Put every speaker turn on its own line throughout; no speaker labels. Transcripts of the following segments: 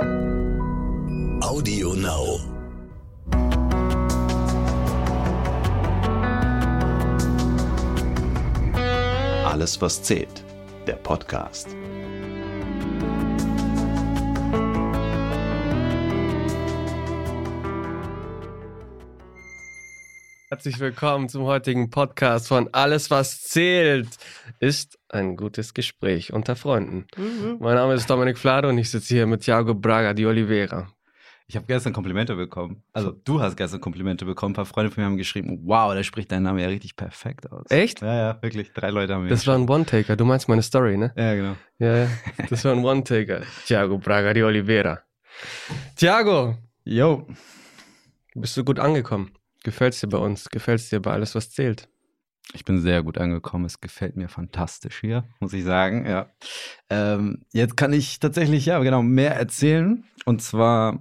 Audio Now. Alles, was zählt. Der Podcast.
Herzlich willkommen zum heutigen Podcast von Alles, was zählt, ist ein gutes Gespräch unter Freunden. Mein Name ist Dominik Flado und ich sitze hier mit Thiago Braga di Oliveira.
Ich habe gestern Komplimente bekommen. Also du hast gestern Komplimente bekommen. Ein paar Freunde von mir haben geschrieben, wow, der spricht deinen Namen ja richtig perfekt aus.
Echt?
Ja, ja, wirklich. Drei Leute haben mir
Das war ein One-Taker. Du meinst meine Story, ne?
Ja, genau.
Ja, ja. Das war ein One-Taker. Thiago Braga di Oliveira. Thiago,
Yo.
bist du gut angekommen? Gefällt's dir bei uns? Gefällt's dir bei alles, was zählt?
Ich bin sehr gut angekommen. Es gefällt mir fantastisch hier, muss ich sagen. Ja. Ähm, jetzt kann ich tatsächlich, ja, genau, mehr erzählen. Und zwar,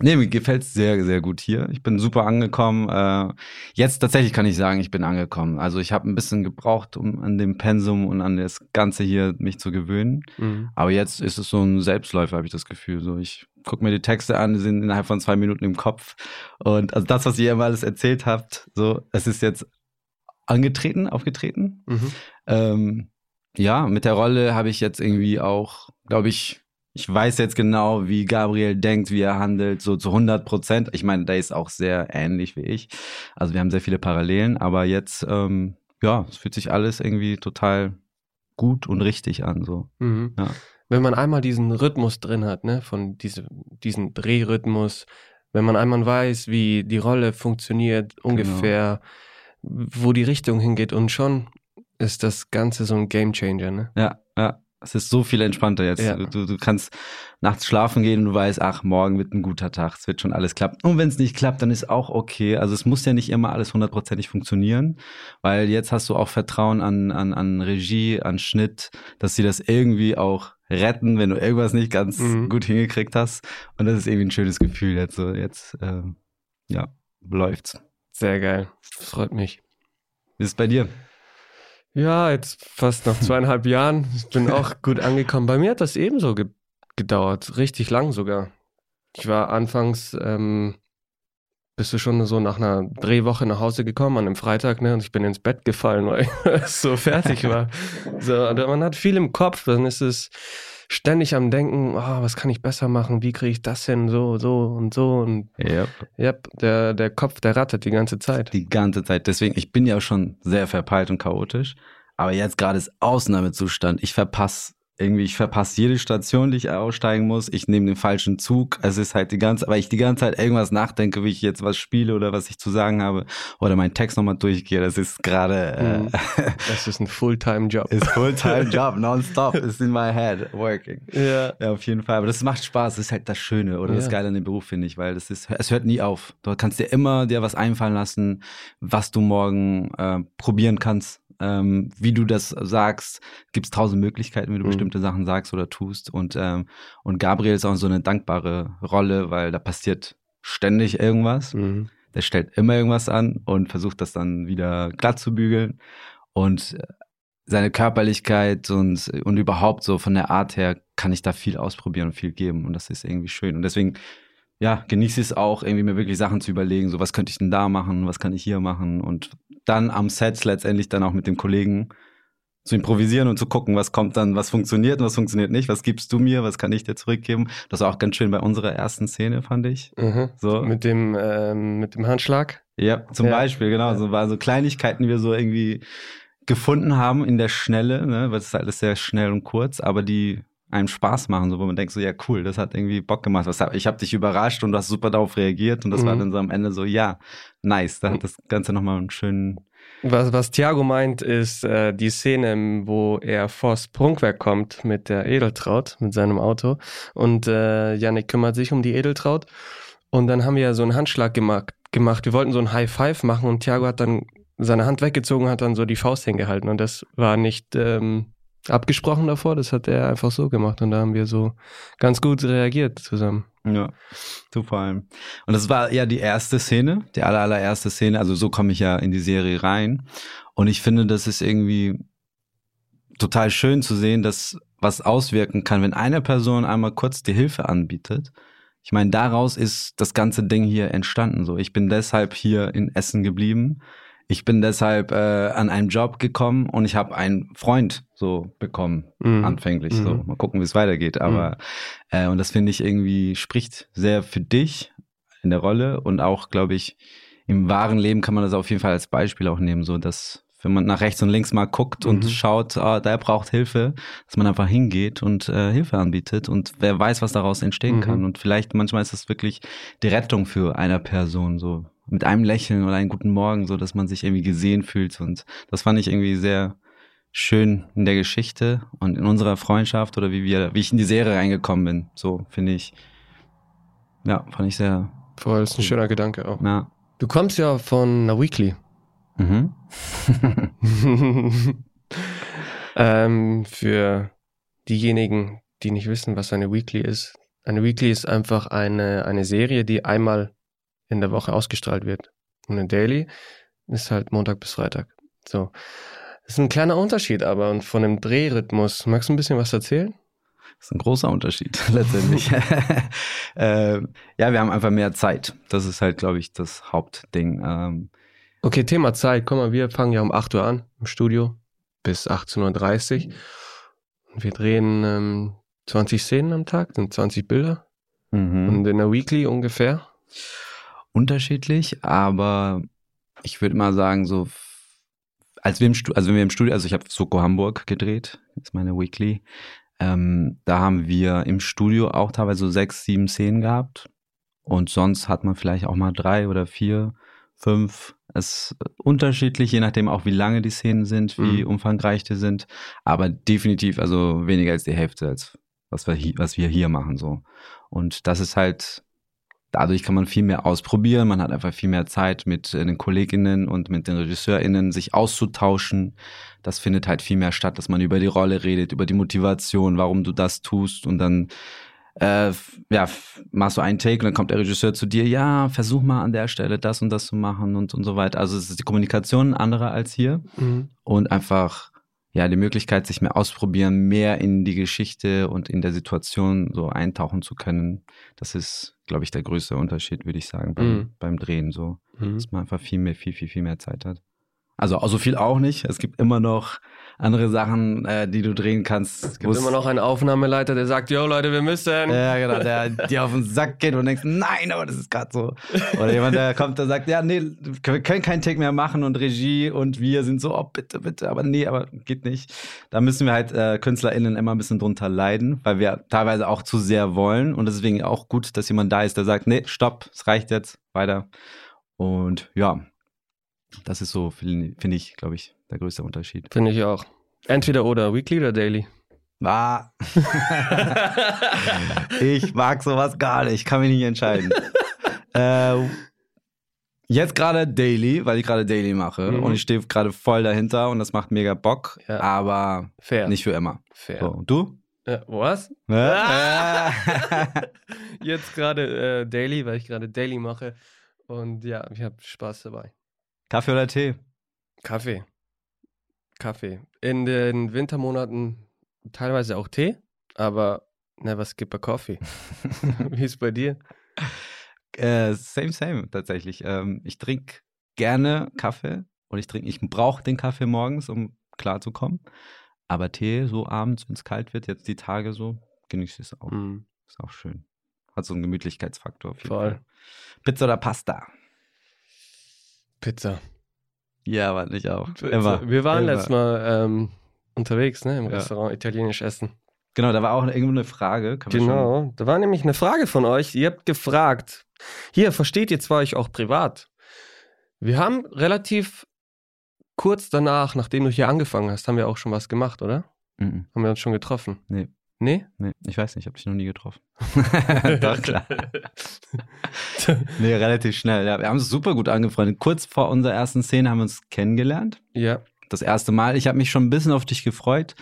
nee, mir gefällt es sehr, sehr gut hier. Ich bin super angekommen. Äh, jetzt tatsächlich kann ich sagen, ich bin angekommen. Also ich habe ein bisschen gebraucht, um an dem Pensum und an das Ganze hier mich zu gewöhnen.
Mhm.
Aber jetzt ist es so ein Selbstläufer, habe ich das Gefühl. So, ich gucke mir die Texte an, die sind innerhalb von zwei Minuten im Kopf. Und also das, was ihr immer alles erzählt habt, so, es ist jetzt angetreten, aufgetreten.
Mhm.
Ähm, ja, mit der Rolle habe ich jetzt irgendwie auch, glaube ich, ich weiß jetzt genau, wie Gabriel denkt, wie er handelt, so zu 100 Prozent. Ich meine, der ist auch sehr ähnlich wie ich. Also wir haben sehr viele Parallelen, aber jetzt, ähm, ja, es fühlt sich alles irgendwie total gut und richtig an, so.
Mhm.
Ja.
Wenn man einmal diesen Rhythmus drin hat, ne, von diese, diesen Drehrhythmus, wenn man einmal weiß, wie die Rolle funktioniert, ungefähr, wo die Richtung hingeht und schon ist das Ganze so ein Gamechanger, ne?
Ja, ja. Es ist so viel entspannter jetzt.
Ja.
Du, du kannst nachts schlafen gehen und du weißt, ach, morgen wird ein guter Tag, es wird schon alles klappen. Und wenn es nicht klappt, dann ist auch okay. Also es muss ja nicht immer alles hundertprozentig funktionieren, weil jetzt hast du auch Vertrauen an, an, an Regie, an Schnitt, dass sie das irgendwie auch retten, wenn du irgendwas nicht ganz
Mhm.
gut hingekriegt hast. Und das ist irgendwie ein schönes Gefühl jetzt so. Jetzt, ähm, ja, läuft's.
Sehr geil. Das freut mich.
Wie ist es bei dir?
Ja, jetzt fast nach zweieinhalb Jahren. Ich bin auch gut angekommen. Bei mir hat das ebenso ge gedauert. Richtig lang sogar. Ich war anfangs, ähm, bist du schon so nach einer Drehwoche nach Hause gekommen an einem Freitag, ne? Und ich bin ins Bett gefallen, weil ich so fertig war. So, man hat viel im Kopf, dann ist es ständig am Denken, oh, was kann ich besser machen, wie kriege ich das hin, so, so und so. Und
Ja.
ja, der, der Kopf, der rattert die ganze Zeit.
Die ganze Zeit. Deswegen, ich bin ja schon sehr verpeilt und chaotisch. Aber jetzt gerade ist Ausnahmezustand. Ich verpasse irgendwie, ich verpasse jede Station, die ich aussteigen muss. Ich nehme den falschen Zug. Es ist halt die ganze, weil ich die ganze Zeit irgendwas nachdenke, wie ich jetzt was spiele oder was ich zu sagen habe oder meinen Text nochmal durchgehe. Das ist gerade,
Mhm.
äh,
Das ist ein Fulltime-Job.
ist Fulltime Job, nonstop, ist in my head working.
Ja.
Ja, auf jeden Fall. Aber das macht Spaß. Das ist halt das Schöne oder das
Ja.
Geile an dem Beruf, finde ich, weil das ist, es hört nie auf. Du kannst dir immer dir was einfallen lassen, was du morgen äh, probieren kannst. Ähm, wie du das sagst, gibt es tausend Möglichkeiten, wie du
Mhm.
bestimmte Sachen sagst oder tust. Und, ähm, und Gabriel ist auch so eine dankbare Rolle, weil da passiert ständig irgendwas.
Mhm.
Der stellt immer irgendwas an und versucht das dann wieder glatt zu bügeln. Und seine Körperlichkeit und, und überhaupt so von der Art her kann ich da viel ausprobieren und viel geben. Und das ist irgendwie schön. Und deswegen, ja, genieße ich es auch, irgendwie mir wirklich Sachen zu überlegen. So, was könnte ich denn da machen? Was kann ich hier machen? Und dann am Set letztendlich dann auch mit dem Kollegen zu improvisieren und zu gucken, was kommt dann, was funktioniert und was funktioniert nicht. Was gibst du mir? Was kann ich dir zurückgeben? Das war auch ganz schön bei unserer ersten Szene, fand ich.
Mhm.
So.
Mit dem, ähm, mit dem Handschlag.
Ja, zum
Ja.
Beispiel, genau.
Ja.
So waren so Kleinigkeiten, die wir so irgendwie gefunden haben in der Schnelle, ne? weil es ist alles sehr schnell und kurz, aber die einem Spaß machen, so wo man denkt so, ja cool, das hat irgendwie Bock gemacht. Was, hab- ich habe dich überrascht und du hast super darauf reagiert und das war
Mhm.
dann so am Ende so, ja, nice. Da hat das Ganze nochmal einen schönen,
Was, was Thiago meint, ist äh, die Szene, wo er vors Prunkwerk kommt mit der Edeltraut, mit seinem Auto. Und äh, Yannick kümmert sich um die Edeltraut. Und dann haben wir ja so einen Handschlag gemacht. gemacht. Wir wollten so ein High Five machen und Thiago hat dann seine Hand weggezogen, hat dann so die Faust hingehalten. Und das war nicht ähm, abgesprochen davor, das hat er einfach so gemacht. Und da haben wir so ganz gut reagiert zusammen.
Ja, du vor allem. Und das war ja die erste Szene, die aller, allererste Szene. Also so komme ich ja in die Serie rein. Und ich finde, das ist irgendwie total schön zu sehen, dass was auswirken kann, wenn eine Person einmal kurz die Hilfe anbietet. Ich meine, daraus ist das ganze Ding hier entstanden. So, ich bin deshalb hier in Essen geblieben. Ich bin deshalb äh, an einen Job gekommen und ich habe einen Freund so bekommen,
Mhm.
anfänglich.
Mhm.
So, mal gucken, wie es weitergeht. Aber äh, und das finde ich irgendwie spricht sehr für dich in der Rolle und auch, glaube ich, im wahren Leben kann man das auf jeden Fall als Beispiel auch nehmen, so dass wenn man nach rechts und links mal guckt und
Mhm.
schaut, ah, der braucht Hilfe, dass man einfach hingeht und äh, Hilfe anbietet und wer weiß, was daraus entstehen
Mhm.
kann. Und vielleicht manchmal ist das wirklich die Rettung für einer Person, so mit einem Lächeln oder einen guten Morgen, so dass man sich irgendwie gesehen fühlt. Und das fand ich irgendwie sehr schön in der Geschichte und in unserer Freundschaft oder wie wir, wie ich in die Serie reingekommen bin. So finde ich, ja, fand ich sehr,
Voll, ist ein schöner Gedanke auch.
ja.
Du kommst ja von einer Weekly.
Mhm.
ähm, für diejenigen, die nicht wissen, was eine Weekly ist. Eine Weekly ist einfach eine, eine Serie, die einmal in der Woche ausgestrahlt wird. Und eine Daily ist halt Montag bis Freitag. So. Das ist ein kleiner Unterschied, aber und von dem Drehrhythmus. Magst du ein bisschen was erzählen?
Das ist ein großer Unterschied letztendlich. äh, ja, wir haben einfach mehr Zeit. Das ist halt, glaube ich, das Hauptding. Ähm,
Okay, Thema Zeit. Guck mal, wir fangen ja um 8 Uhr an im Studio bis 18.30 Uhr. Und wir drehen ähm, 20 Szenen am Tag, sind 20 Bilder.
mhm.
Und in der Weekly ungefähr.
Unterschiedlich, aber ich würde mal sagen, so als wir im Studio, also wenn wir im Studio, also ich habe Soko Hamburg gedreht, ist meine Weekly. Ähm, da haben wir im Studio auch teilweise so sechs, sieben Szenen gehabt. Und sonst hat man vielleicht auch mal drei oder vier, fünf. Es ist unterschiedlich, je nachdem auch wie lange die Szenen sind, wie
Mhm.
umfangreich die sind. Aber definitiv, also weniger als die Hälfte, als was wir, hi- was wir hier machen, so. Und das ist halt, dadurch kann man viel mehr ausprobieren. Man hat einfach viel mehr Zeit mit äh, den KollegInnen und mit den RegisseurInnen sich auszutauschen. Das findet halt viel mehr statt, dass man über die Rolle redet, über die Motivation, warum du das tust und dann äh, ja, machst du einen Take und dann kommt der Regisseur zu dir, ja, versuch mal an der Stelle das und das zu machen und, und so weiter. Also es ist die Kommunikation andere als hier und einfach ja die Möglichkeit, sich mehr ausprobieren, mehr in die Geschichte und in der Situation so eintauchen zu können. Das ist, glaube ich, der größte Unterschied, würde ich sagen, beim,
Mhm.
beim Drehen so,
Mhm.
dass man einfach viel mehr, viel, viel, viel mehr Zeit hat. Also so viel auch nicht. Es gibt immer noch andere Sachen, äh, die du drehen kannst.
Es gibt immer noch einen Aufnahmeleiter, der sagt, yo Leute, wir müssen.
Ja, genau, der dir auf den Sack geht und denkst, nein, aber das ist gerade so. Oder jemand, der kommt und sagt, ja, nee, wir können keinen Take mehr machen und Regie und wir sind so, oh, bitte, bitte, aber nee, aber geht nicht. Da müssen wir halt äh, KünstlerInnen immer ein bisschen drunter leiden, weil wir teilweise auch zu sehr wollen und deswegen auch gut, dass jemand da ist, der sagt, nee, stopp, es reicht jetzt, weiter. Und ja, das ist so, finde ich, glaube ich, der größte Unterschied.
Finde ich auch. Entweder oder, Weekly oder Daily.
Ah. ich mag sowas gar nicht, kann mich nicht entscheiden. äh, jetzt gerade Daily, weil ich gerade Daily mache
Mhm.
und ich stehe gerade voll dahinter und das macht mega Bock,
Ja.
aber
Fair.
nicht für immer.
fair.
So, und du?
Äh, was?
Ja.
Jetzt gerade äh, Daily, weil ich gerade Daily mache. Und ja, ich habe Spaß dabei.
Kaffee oder Tee?
Kaffee. Kaffee. In den Wintermonaten teilweise auch Tee, aber never skip a coffee. Wie ist bei dir?
Äh, same, same, tatsächlich. Ähm, ich trinke gerne Kaffee und ich trinke, ich brauche den Kaffee morgens, um klarzukommen. Aber Tee so abends, wenn es kalt wird, jetzt die Tage so, genieße ich es auch.
Mm,
Ist auch schön. Hat so einen Gemütlichkeitsfaktor. Auf jeden
Voll.
Fall. Pizza oder Pasta?
Pizza.
Ja, aber nicht auch.
Pizza.
Immer.
Wir waren
Immer.
letztes Mal ähm, unterwegs, ne, im
Ja.
Restaurant italienisch essen.
Genau, da war auch irgendwo eine Frage. Kann man schon-
Genau, da war nämlich eine Frage von euch. Ihr habt gefragt, hier, versteht ihr zwar euch auch privat? Wir haben relativ kurz danach, nachdem du hier angefangen hast, haben wir auch schon was gemacht, oder?
Mhm.
Haben wir uns schon getroffen?
Nee.
Nee?
Nee, ich weiß nicht, ich habe dich noch nie getroffen. Doch, klar. Nee, relativ schnell. Ja, wir haben uns super gut angefreundet. Kurz vor unserer ersten Szene haben wir uns kennengelernt.
ja,
Das erste Mal. Ich habe mich schon ein bisschen auf dich gefreut,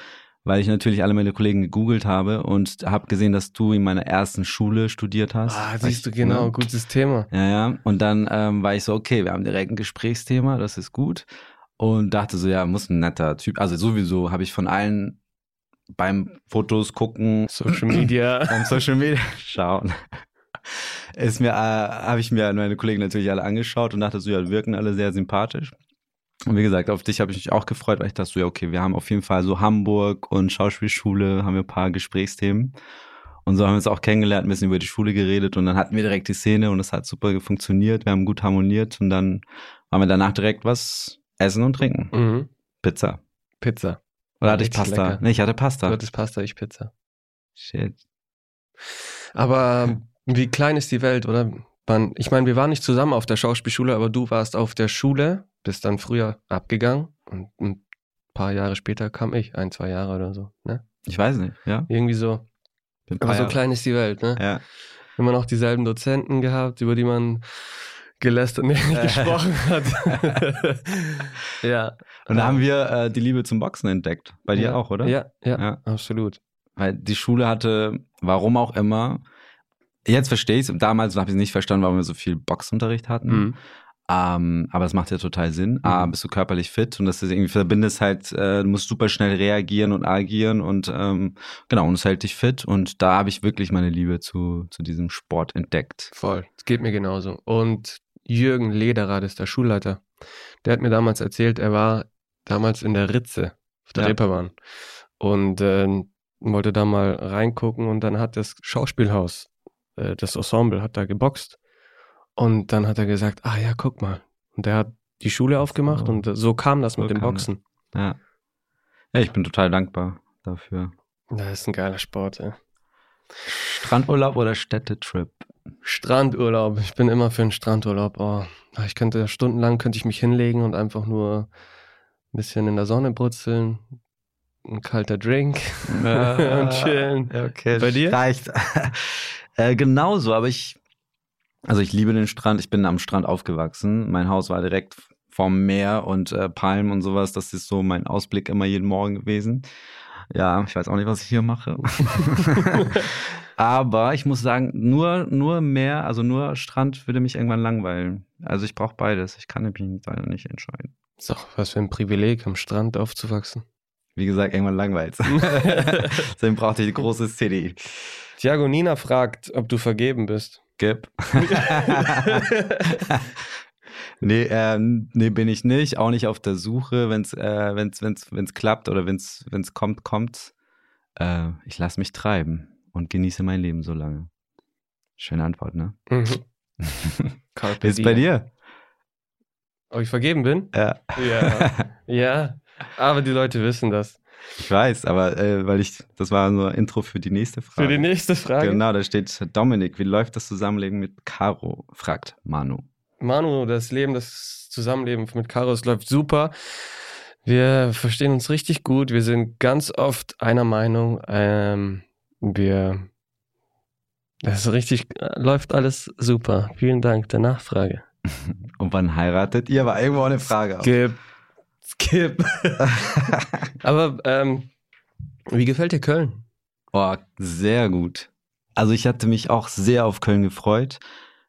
weil ich natürlich alle meine Kollegen gegoogelt habe und habe gesehen, dass du in meiner ersten Schule studiert hast.
ah, siehst du
ich-
genau,
ne?
gutes Thema.
Ja, ja. Und dann ähm, war ich so, okay, wir haben direkt ein Gesprächsthema, das ist gut. und dachte so, ja, muss ein netter Typ. Also sowieso habe ich von allen beim Fotos gucken,
Social Media.
beim Social Media schauen, ist mir, äh, habe ich mir meine Kollegen natürlich alle angeschaut und dachte so, ja, wirken alle sehr sympathisch. Und wie gesagt, auf dich habe ich mich auch gefreut, weil ich dachte so, ja, okay, wir haben auf jeden Fall so Hamburg und Schauspielschule, haben wir ein paar Gesprächsthemen. Und so haben wir uns auch kennengelernt, ein bisschen über die Schule geredet und dann hatten wir direkt die Szene und es hat super funktioniert, wir haben gut harmoniert und dann haben wir danach direkt was essen und trinken.
Mhm.
Pizza.
Pizza.
Oder hatte ich Pasta?
lecker.
Nee, ich hatte
Du
Pasta.
hattest Pasta, ich Pizza.
Shit.
Aber wie klein ist die Welt, oder? Man, ich meine, wir waren nicht zusammen auf der Schauspielschule, aber du warst auf der Schule, bist dann früher abgegangen und ein paar Jahre später kam ich, ein, zwei Jahre oder so. Ne?
Ich weiß nicht, ja.
Irgendwie so. Aber so klein ist die Welt, ne?
Ja.
Immer noch dieselben Dozenten gehabt, über die man gelästert, nee, nicht gesprochen hat. ja.
Und da haben wir äh, die Liebe zum Boxen entdeckt. Bei dir
ja,
auch, oder?
Ja, ja,
Ja.
absolut.
Weil die Schule hatte, warum auch immer, jetzt verstehe ich es, damals habe ich es nicht verstanden, warum wir so viel Boxunterricht hatten.
Mhm.
Ähm, aber es macht ja total Sinn. A, bist du körperlich fit und das ist irgendwie verbindest halt, äh, du musst super schnell reagieren und agieren und ähm, genau, und es hält dich fit. Und da habe ich wirklich meine Liebe zu, zu diesem Sport entdeckt.
Voll. Es geht mir genauso. Und Jürgen Lederer, das ist der Schulleiter, der hat mir damals erzählt, er war damals in der Ritze auf der
Ja.
Reeperbahn und äh, wollte da mal reingucken und dann hat das Schauspielhaus, äh, das Ensemble, hat da geboxt und dann hat er gesagt, ah ja, guck mal. Und der hat die Schule aufgemacht
So.
und äh, so kam das
So
mit dem
das.
Boxen.
Ja. Ja, ich bin total dankbar dafür.
Das ist ein geiler Sport, ey.
Strandurlaub oder Städtetrip?
Strandurlaub. Ich bin immer für einen Strandurlaub. Oh, ich könnte stundenlang könnte ich mich hinlegen und einfach nur ein bisschen in der Sonne brutzeln, ein kalter Drink und chillen.
Okay.
Bei dir?
Reicht. äh, genauso, aber ich, also ich liebe den Strand. Ich bin am Strand aufgewachsen. Mein Haus war direkt vom Meer und äh, Palmen und sowas. Das ist so mein Ausblick immer jeden Morgen gewesen. Ja, ich weiß auch nicht, was ich hier mache. aber ich muss sagen, nur, nur Meer, also nur Strand würde mich irgendwann langweilen. Also ich brauche beides. Ich kann mich leider nicht entscheiden.
Ist doch was für ein Privileg, am Strand aufzuwachsen.
Wie gesagt, irgendwann langweilt Deswegen brauchte ich eine große City.
Tiago Nina fragt, ob du vergeben bist.
Gib. nee, äh, nee, bin ich nicht. Auch nicht auf der Suche. Wenn es äh, wenn's, wenn's, wenn's klappt oder wenn es kommt, kommt. Äh, ich lasse mich treiben und genieße mein Leben so lange. Schöne Antwort, ne?
Mhm.
Wie ist bei dir?
Ob ich vergeben bin?
Ja.
Ja. ja. Aber die Leute wissen das.
Ich weiß, aber äh, weil ich, das war nur Intro für die nächste Frage.
Für die nächste Frage.
Genau, da steht Dominik, wie läuft das Zusammenleben mit Caro? fragt Manu.
Manu, das Leben, das Zusammenleben mit Karos läuft super. Wir verstehen uns richtig gut. Wir sind ganz oft einer Meinung. Ähm, wir, das ist richtig, äh, läuft alles super. Vielen Dank der Nachfrage.
Und wann heiratet ihr? War irgendwo eine Frage. auch.
Skip. Skip. Aber ähm, wie gefällt dir Köln?
Oh, sehr gut. Also ich hatte mich auch sehr auf Köln gefreut,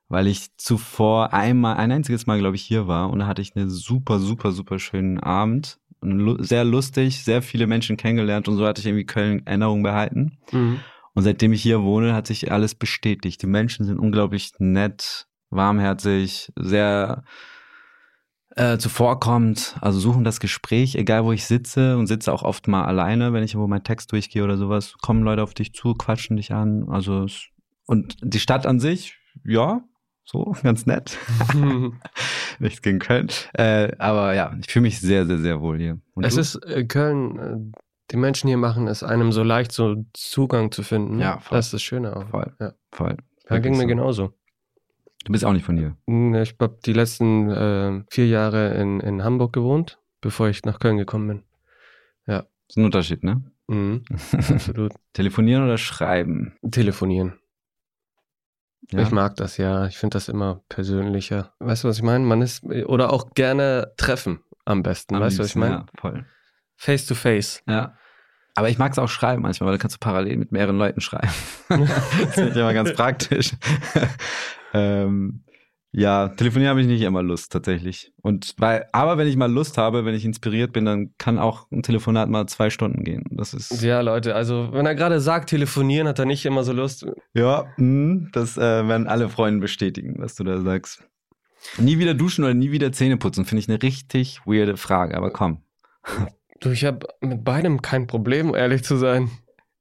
weil ich zuvor einmal, ein einziges Mal, glaube ich, hier war und da hatte ich einen super, super, super schönen Abend. Und lu- Sehr lustig, sehr viele Menschen kennengelernt und so hatte ich irgendwie Köln Erinnerung behalten.
Mhm.
Und seitdem ich hier wohne, hat sich alles bestätigt. Die Menschen sind unglaublich nett, warmherzig, sehr äh, zuvorkommend, also suchen das Gespräch, egal wo ich sitze und sitze auch oft mal alleine, wenn ich irgendwo meinen Text durchgehe oder sowas, kommen Leute auf dich zu, quatschen dich an. Also es, und die Stadt an sich, ja, so, ganz nett. Nichts gegen Köln. Äh, aber ja, ich fühle mich sehr, sehr, sehr wohl hier. Und
es
du?
ist äh, Köln, äh, die Menschen hier machen es einem so leicht, so Zugang zu finden.
Ja, voll.
Das ist das Schöne auch.
Voll.
Ja.
voll.
Ja, ging mir
so.
genauso.
Du bist auch nicht von hier.
Hm, Ich habe die letzten äh, vier Jahre in, in Hamburg gewohnt, bevor ich nach Köln gekommen bin.
Das ist ein Unterschied, ne?
Mhm, absolut.
Telefonieren oder schreiben?
Telefonieren.
Ja.
Ich mag das ja. Ich finde das immer persönlicher. Weißt du, was ich meine? Man ist, oder auch gerne treffen am besten.
Am
weißt du, was ich meine?
Ja, voll.
Face to face.
Ja. Aber ich mag es auch schreiben manchmal, weil da kannst du parallel mit mehreren Leuten schreiben. das ist nicht immer ganz praktisch. ähm, Ja, telefonieren habe ich nicht immer Lust tatsächlich. Und weil, aber wenn ich mal Lust habe, wenn ich inspiriert bin, dann kann auch ein Telefonat mal zwei Stunden gehen. Das ist
Ja, Leute, also wenn er gerade sagt, telefonieren, hat er nicht immer so Lust.
ja, mh, das äh, werden alle Freunde bestätigen, was du da sagst. Nie wieder duschen oder nie wieder Zähne putzen, finde ich eine richtig weirde Frage. Aber komm,
Du, ich habe mit beidem kein Problem, ehrlich zu sein.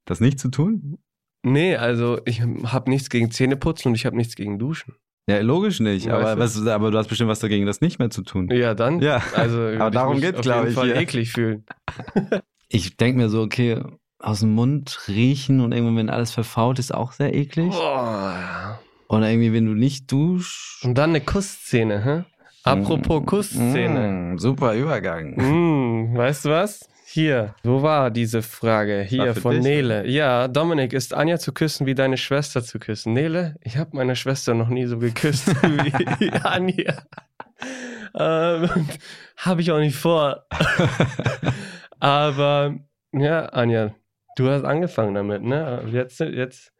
das nicht zu tun?
Nee, also ich habe nichts gegen Zähneputzen und ich habe nichts gegen Duschen.
Ja, logisch nicht.
Weißt
Aber,
du?
was, aber du hast bestimmt was dagegen, das nicht mehr zu tun.
Ja, dann.
Ja.
Also,
Aber darum
mich
geht's,
auf
glaub
jeden
ich,
Fall
hier.
eklig fühlen.
Ich denke mir so, okay, aus dem Mund riechen und irgendwann, wenn alles verfault ist, auch sehr eklig.
Boah.
Und irgendwie, wenn du nicht duschst.
Und dann eine Kussszene, hä? Apropos Kussszene.
Mm, super Übergang.
Mm, weißt du was? Hier, wo war diese Frage? Hier von
dich,
Nele. Ja, Dominik, ist Anja zu küssen wie deine Schwester zu küssen? Nele, ich habe meine Schwester noch nie so geküsst wie Anja. Ähm, habe ich auch nicht vor. Aber ja, Anja, du hast angefangen damit, ne? Jetzt, jetzt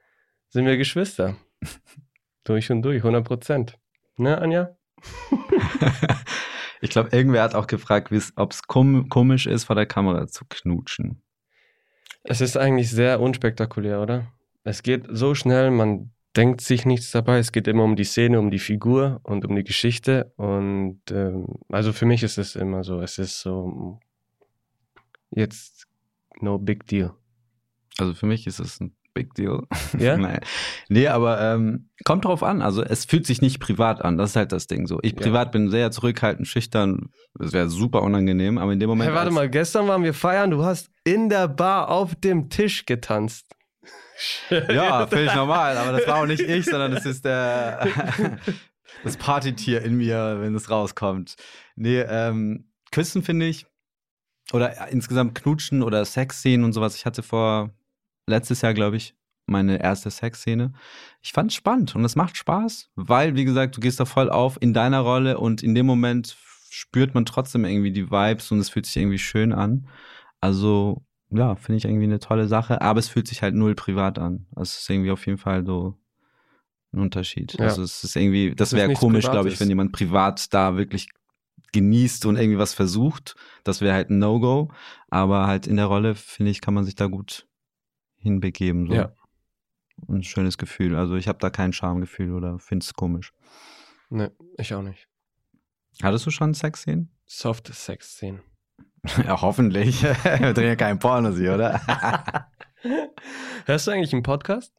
sind wir Geschwister. Durch und durch, 100 Prozent. Ne, Anja?
Ich glaube, irgendwer hat auch gefragt, ob es kom komisch ist, vor der Kamera zu knutschen.
Es ist eigentlich sehr unspektakulär, oder? Es geht so schnell, man denkt sich nichts dabei. Es geht immer um die Szene, um die Figur und um die Geschichte. Und ähm, also für mich ist es immer so, es ist so jetzt no big deal.
Also für mich ist es ein Big Deal.
Ja?
Nein. Nee, aber ähm, kommt drauf an. Also es fühlt sich nicht privat an. Das ist halt das Ding so. Ich
Ja.
privat bin sehr zurückhaltend, schüchtern. Das wäre super unangenehm, aber in dem Moment.
Hey, warte mal, gestern waren wir feiern, du hast in der Bar auf dem Tisch getanzt.
Ja, völlig normal, aber das war auch nicht ich, sondern es ist der das Partytier in mir, wenn es rauskommt. Nee, ähm, Küssen finde ich, oder insgesamt Knutschen oder Sexszenen und sowas. Ich hatte vor letztes Jahr, glaube ich, meine erste Sexszene. Ich fand es spannend und es macht Spaß, weil, wie gesagt, du gehst da voll auf in deiner Rolle und in dem Moment spürt man trotzdem irgendwie die Vibes und es fühlt sich irgendwie schön an. Also, ja, finde ich irgendwie eine tolle Sache, aber es fühlt sich halt null privat an. Also es ist irgendwie auf jeden Fall so ein Unterschied.
Ja.
Also es ist irgendwie, das
ist
wäre komisch, glaube ich, wenn jemand privat da wirklich genießt und irgendwie was versucht. Das wäre halt ein No-Go. Aber halt in der Rolle, finde ich, kann man sich da gut hinbegeben. So.
Ja.
Ein schönes Gefühl. Also ich habe da kein Schamgefühl oder finde es komisch.
Ne, ich auch nicht.
Hattest du schon Sexszenen?
Soft Sex-Szenen.
Ja, hoffentlich. Wir drehen ja keinen Porno, sie, oder?
Hörst du eigentlich einen Podcast?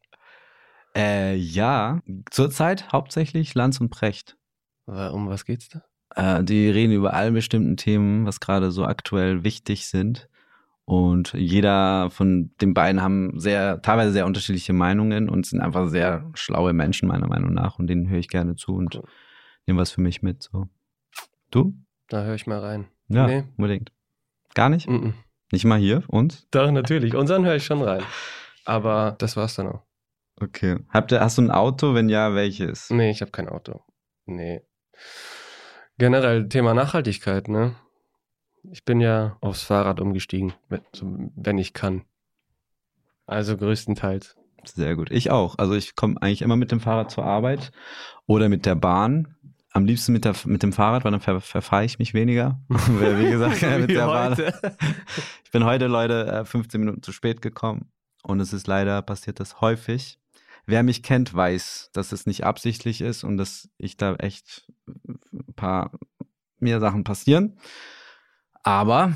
äh, ja, zurzeit hauptsächlich Lanz und Precht.
Um was geht's da?
Äh, die reden über alle bestimmten Themen, was gerade so aktuell wichtig sind. Und jeder von den beiden haben sehr, teilweise sehr unterschiedliche Meinungen und sind einfach sehr schlaue Menschen, meiner Meinung nach. Und denen höre ich gerne zu und
Cool.
nehme was für mich mit. So. Du?
Da höre ich mal rein.
Ja,
Nee.
unbedingt. Gar nicht?
Mhm.
Nicht mal hier? Und?
Doch, natürlich. Unseren höre ich schon rein. Aber das war's dann auch.
Okay. Habt ihr, hast du ein Auto? Wenn ja, welches?
Nee, ich habe kein Auto. Nee. Generell Thema Nachhaltigkeit, ne? Ich bin ja aufs Fahrrad umgestiegen, wenn, ich kann. Also größtenteils.
Sehr gut. Ich auch. Also ich komme eigentlich immer mit dem Fahrrad zur Arbeit oder mit der Bahn. Am liebsten mit, der, mit dem Fahrrad, weil dann ver, verfahre ich mich weniger. Wie gesagt, mit
Wie
der Bahn. Ich bin heute, Leute, äh, 15 Minuten zu spät gekommen. Und es ist leider passiert das häufig. Wer mich kennt, weiß, dass es nicht absichtlich ist und dass ich da echt ein paar mir Sachen passieren. Aber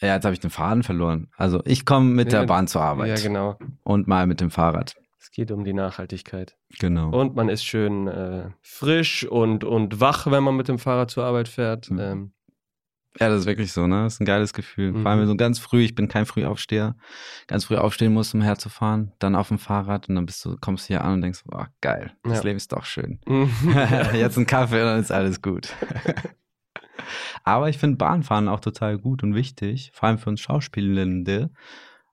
ja, jetzt habe ich den Faden verloren. Also ich komme mit
Ja,
der Bahn zur
Ja,
Arbeit
genau.
und mal mit dem Fahrrad.
Es geht um die Nachhaltigkeit.
Genau.
Und man ist schön äh, frisch und, und wach, wenn man mit dem Fahrrad zur Arbeit fährt.
Mhm.
Ähm,
Ja, das ist wirklich so, ne? Das ist ein geiles Gefühl.
Mhm.
Vor allem so ganz früh, ich bin kein Frühaufsteher, ganz früh aufstehen muss, um herzufahren, dann auf dem Fahrrad und dann bist du, kommst du hier an und denkst, boah, geil, das
Ja.
Leben ist doch schön. Jetzt ein Kaffee und dann ist alles gut. Aber ich finde Bahnfahren auch total gut und wichtig, vor allem für uns Schauspielende,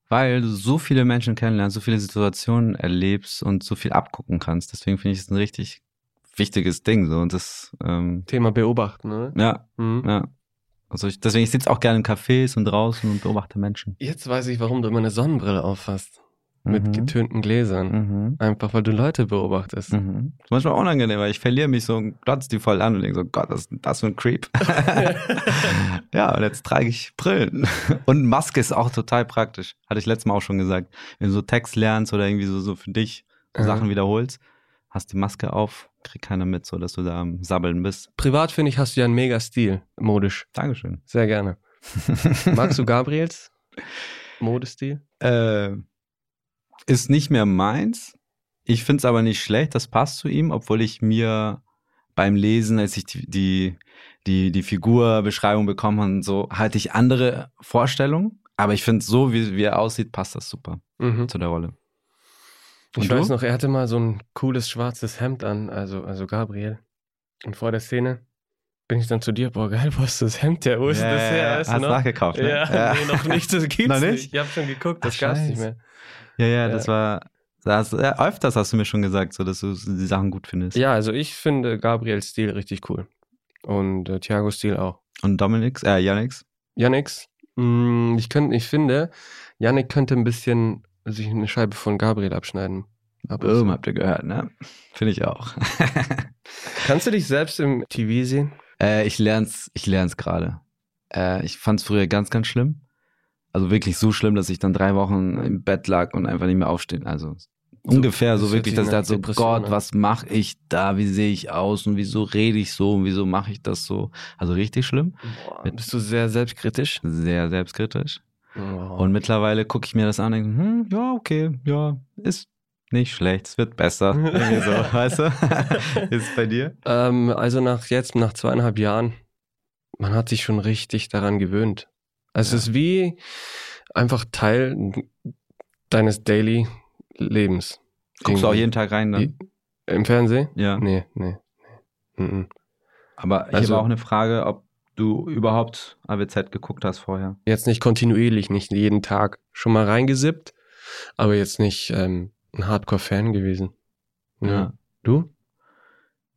weil du so viele Menschen kennenlernst, so viele Situationen erlebst und so viel abgucken kannst. Deswegen finde ich es ein richtig wichtiges Ding so und das, ähm,
Thema beobachten, ne?
ja,
Mhm.
ja. Also ich, deswegen, ich sitze auch gerne in Cafés und draußen und beobachte Menschen.
Jetzt weiß ich, warum du immer eine Sonnenbrille auffasst. Mit
Mhm.
getönten Gläsern.
Mhm.
Einfach weil du Leute beobachtest.
Mhm. Das ist manchmal unangenehm, weil ich verliere mich so und glotze die voll an und denke so, Gott, denn das für ein Creep? ja, und jetzt trage ich Brillen. Und Maske ist auch total praktisch. Hatte ich letztes Mal auch schon gesagt. Wenn du so Text lernst oder irgendwie so, so für dich so. Sachen wiederholst, hast die Maske auf, kriegt keiner mit, so dass du da am Sabbeln bist.
Privat finde ich, hast du ja einen mega Stil, modisch.
Dankeschön.
Sehr gerne. Magst du Gabriels Modestil?
äh, ist nicht mehr meins. Ich finde es aber nicht schlecht, das passt zu ihm, obwohl ich mir beim Lesen, als ich die, die, die, die Figurbeschreibung bekommen habe und so, hatte ich andere Vorstellungen. Aber ich finde, so wie, wie er aussieht, passt das super
Mhm.
zu der Rolle.
Ich
Und
weiß
du?
noch, er hatte mal so ein cooles schwarzes Hemd an, also, also Gabriel. Und vor der Szene bin ich dann zu dir, boah, geil, wo ist das Hemd? Ja, wo ist
Ja,
das her? du
Hast
noch?
nachgekauft, ne?
Ja,
Ja.
nee, noch nicht, das gibt's
Noch
nicht?
nicht?
Ich habe schon geguckt, das
Ach,
gab's nicht mehr.
Ja, ja, das war, das, ja, öfters hast du mir schon gesagt, so, dass du die Sachen gut findest.
Ja, also ich finde Gabriels Stil richtig cool. Und äh, Thiagos Stil auch.
Und Dominix, äh, Yannicks?
Yannicks, mh, ich, könnt, ich finde, Yannick könnte ein bisschen sich eine Scheibe von Gabriel abschneiden. Ab und zu.
Boom, habt ihr gehört, ne? Finde ich auch.
Kannst du dich selbst im TV sehen?
Äh, ich lern's, ich lern's gerade. Äh, ich fand's früher ganz, ganz schlimm. Also wirklich so schlimm, dass ich dann drei Wochen im Bett lag und einfach nicht mehr aufstehen. Also ungefähr
das
so wirklich, dass ich dachte so, Gott,
an.
was mache ich da? Wie sehe ich aus? Und wieso rede ich so? Und wieso mache ich das so? Also richtig schlimm.
Boah, bist du sehr selbstkritisch?
Sehr selbstkritisch.
Oh.
Und mittlerweile gucke ich mir das an und denke, hm, ja, okay, ja, ist nicht schlecht, es wird besser. Irgendwie so, weißt du? ist es bei dir?
Ähm, also nach jetzt, nach zweieinhalb Jahren, man hat sich schon richtig daran gewöhnt. Es
Ja.
ist wie einfach Teil deines Daily Lebens.
Guckst du auch
Irgendwie.
jeden Tag rein dann?
Im Fernsehen?
Ja.
Nee, nee. nee. Mhm.
Aber ich
Also-
habe auch eine Frage, ob du überhaupt AWZ geguckt hast vorher.
Jetzt nicht kontinuierlich, nicht jeden Tag. Schon mal reingesippt, aber jetzt nicht ähm, ein Hardcore-Fan gewesen. Ja. Du?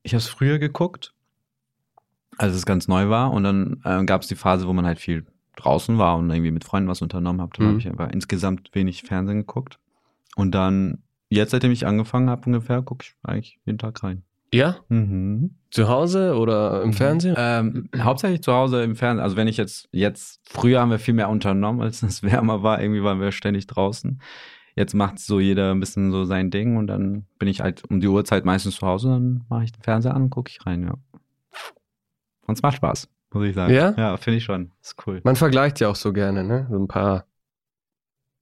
Ich habe es früher geguckt, als es ganz neu war. Und dann äh, gab es die Phase, wo man halt viel draußen war und irgendwie mit Freunden was unternommen hat. Dann
Mhm.
habe ich einfach insgesamt wenig Fernsehen geguckt. Und dann, jetzt seitdem ich angefangen habe ungefähr, gucke ich eigentlich jeden Tag rein.
Ja?
Mhm.
Zu Hause oder im Fernsehen?
Ähm, hauptsächlich zu Hause im Fernsehen. Also wenn ich jetzt, jetzt, früher haben wir viel mehr unternommen, als es wärmer war. Irgendwie waren wir ständig draußen. Jetzt macht so jeder ein bisschen so sein Ding und dann bin ich halt um die Uhrzeit meistens zu Hause, dann mache ich den Fernseher an und gucke ich rein, ja. Und es macht Spaß, muss ich sagen.
Ja?
Ja, finde ich schon. Ist cool.
Man vergleicht ja auch so gerne, ne? So ein paar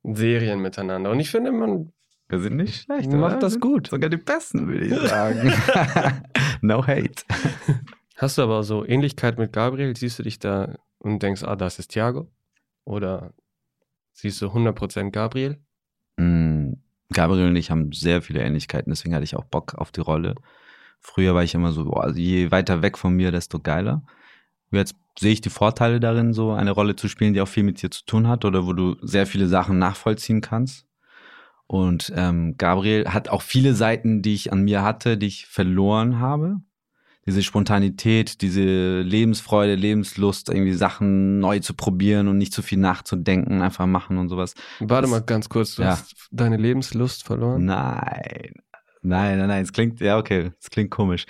Serien miteinander. Und ich finde, man
Wir sind nicht schlecht.
macht
oder?
das gut.
Sogar die Besten, würde ich sagen. no hate.
Hast du aber so Ähnlichkeit mit Gabriel? Siehst du dich da und denkst, ah, das ist Thiago? Oder siehst du 100% Gabriel?
Mm, Gabriel und ich haben sehr viele Ähnlichkeiten, deswegen hatte ich auch Bock auf die Rolle. Früher war ich immer so, boah, je weiter weg von mir, desto geiler. Jetzt sehe ich die Vorteile darin, so eine Rolle zu spielen, die auch viel mit dir zu tun hat oder wo du sehr viele Sachen nachvollziehen kannst. Und ähm, Gabriel hat auch viele Seiten, die ich an mir hatte, die ich verloren habe. Diese Spontanität, diese Lebensfreude, Lebenslust, irgendwie Sachen neu zu probieren und nicht zu viel nachzudenken, einfach machen und sowas.
Warte
Das-
mal ganz kurz, du
Ja.
hast deine Lebenslust verloren?
Nein. Nein, nein, nein, es klingt, ja, okay, es klingt komisch.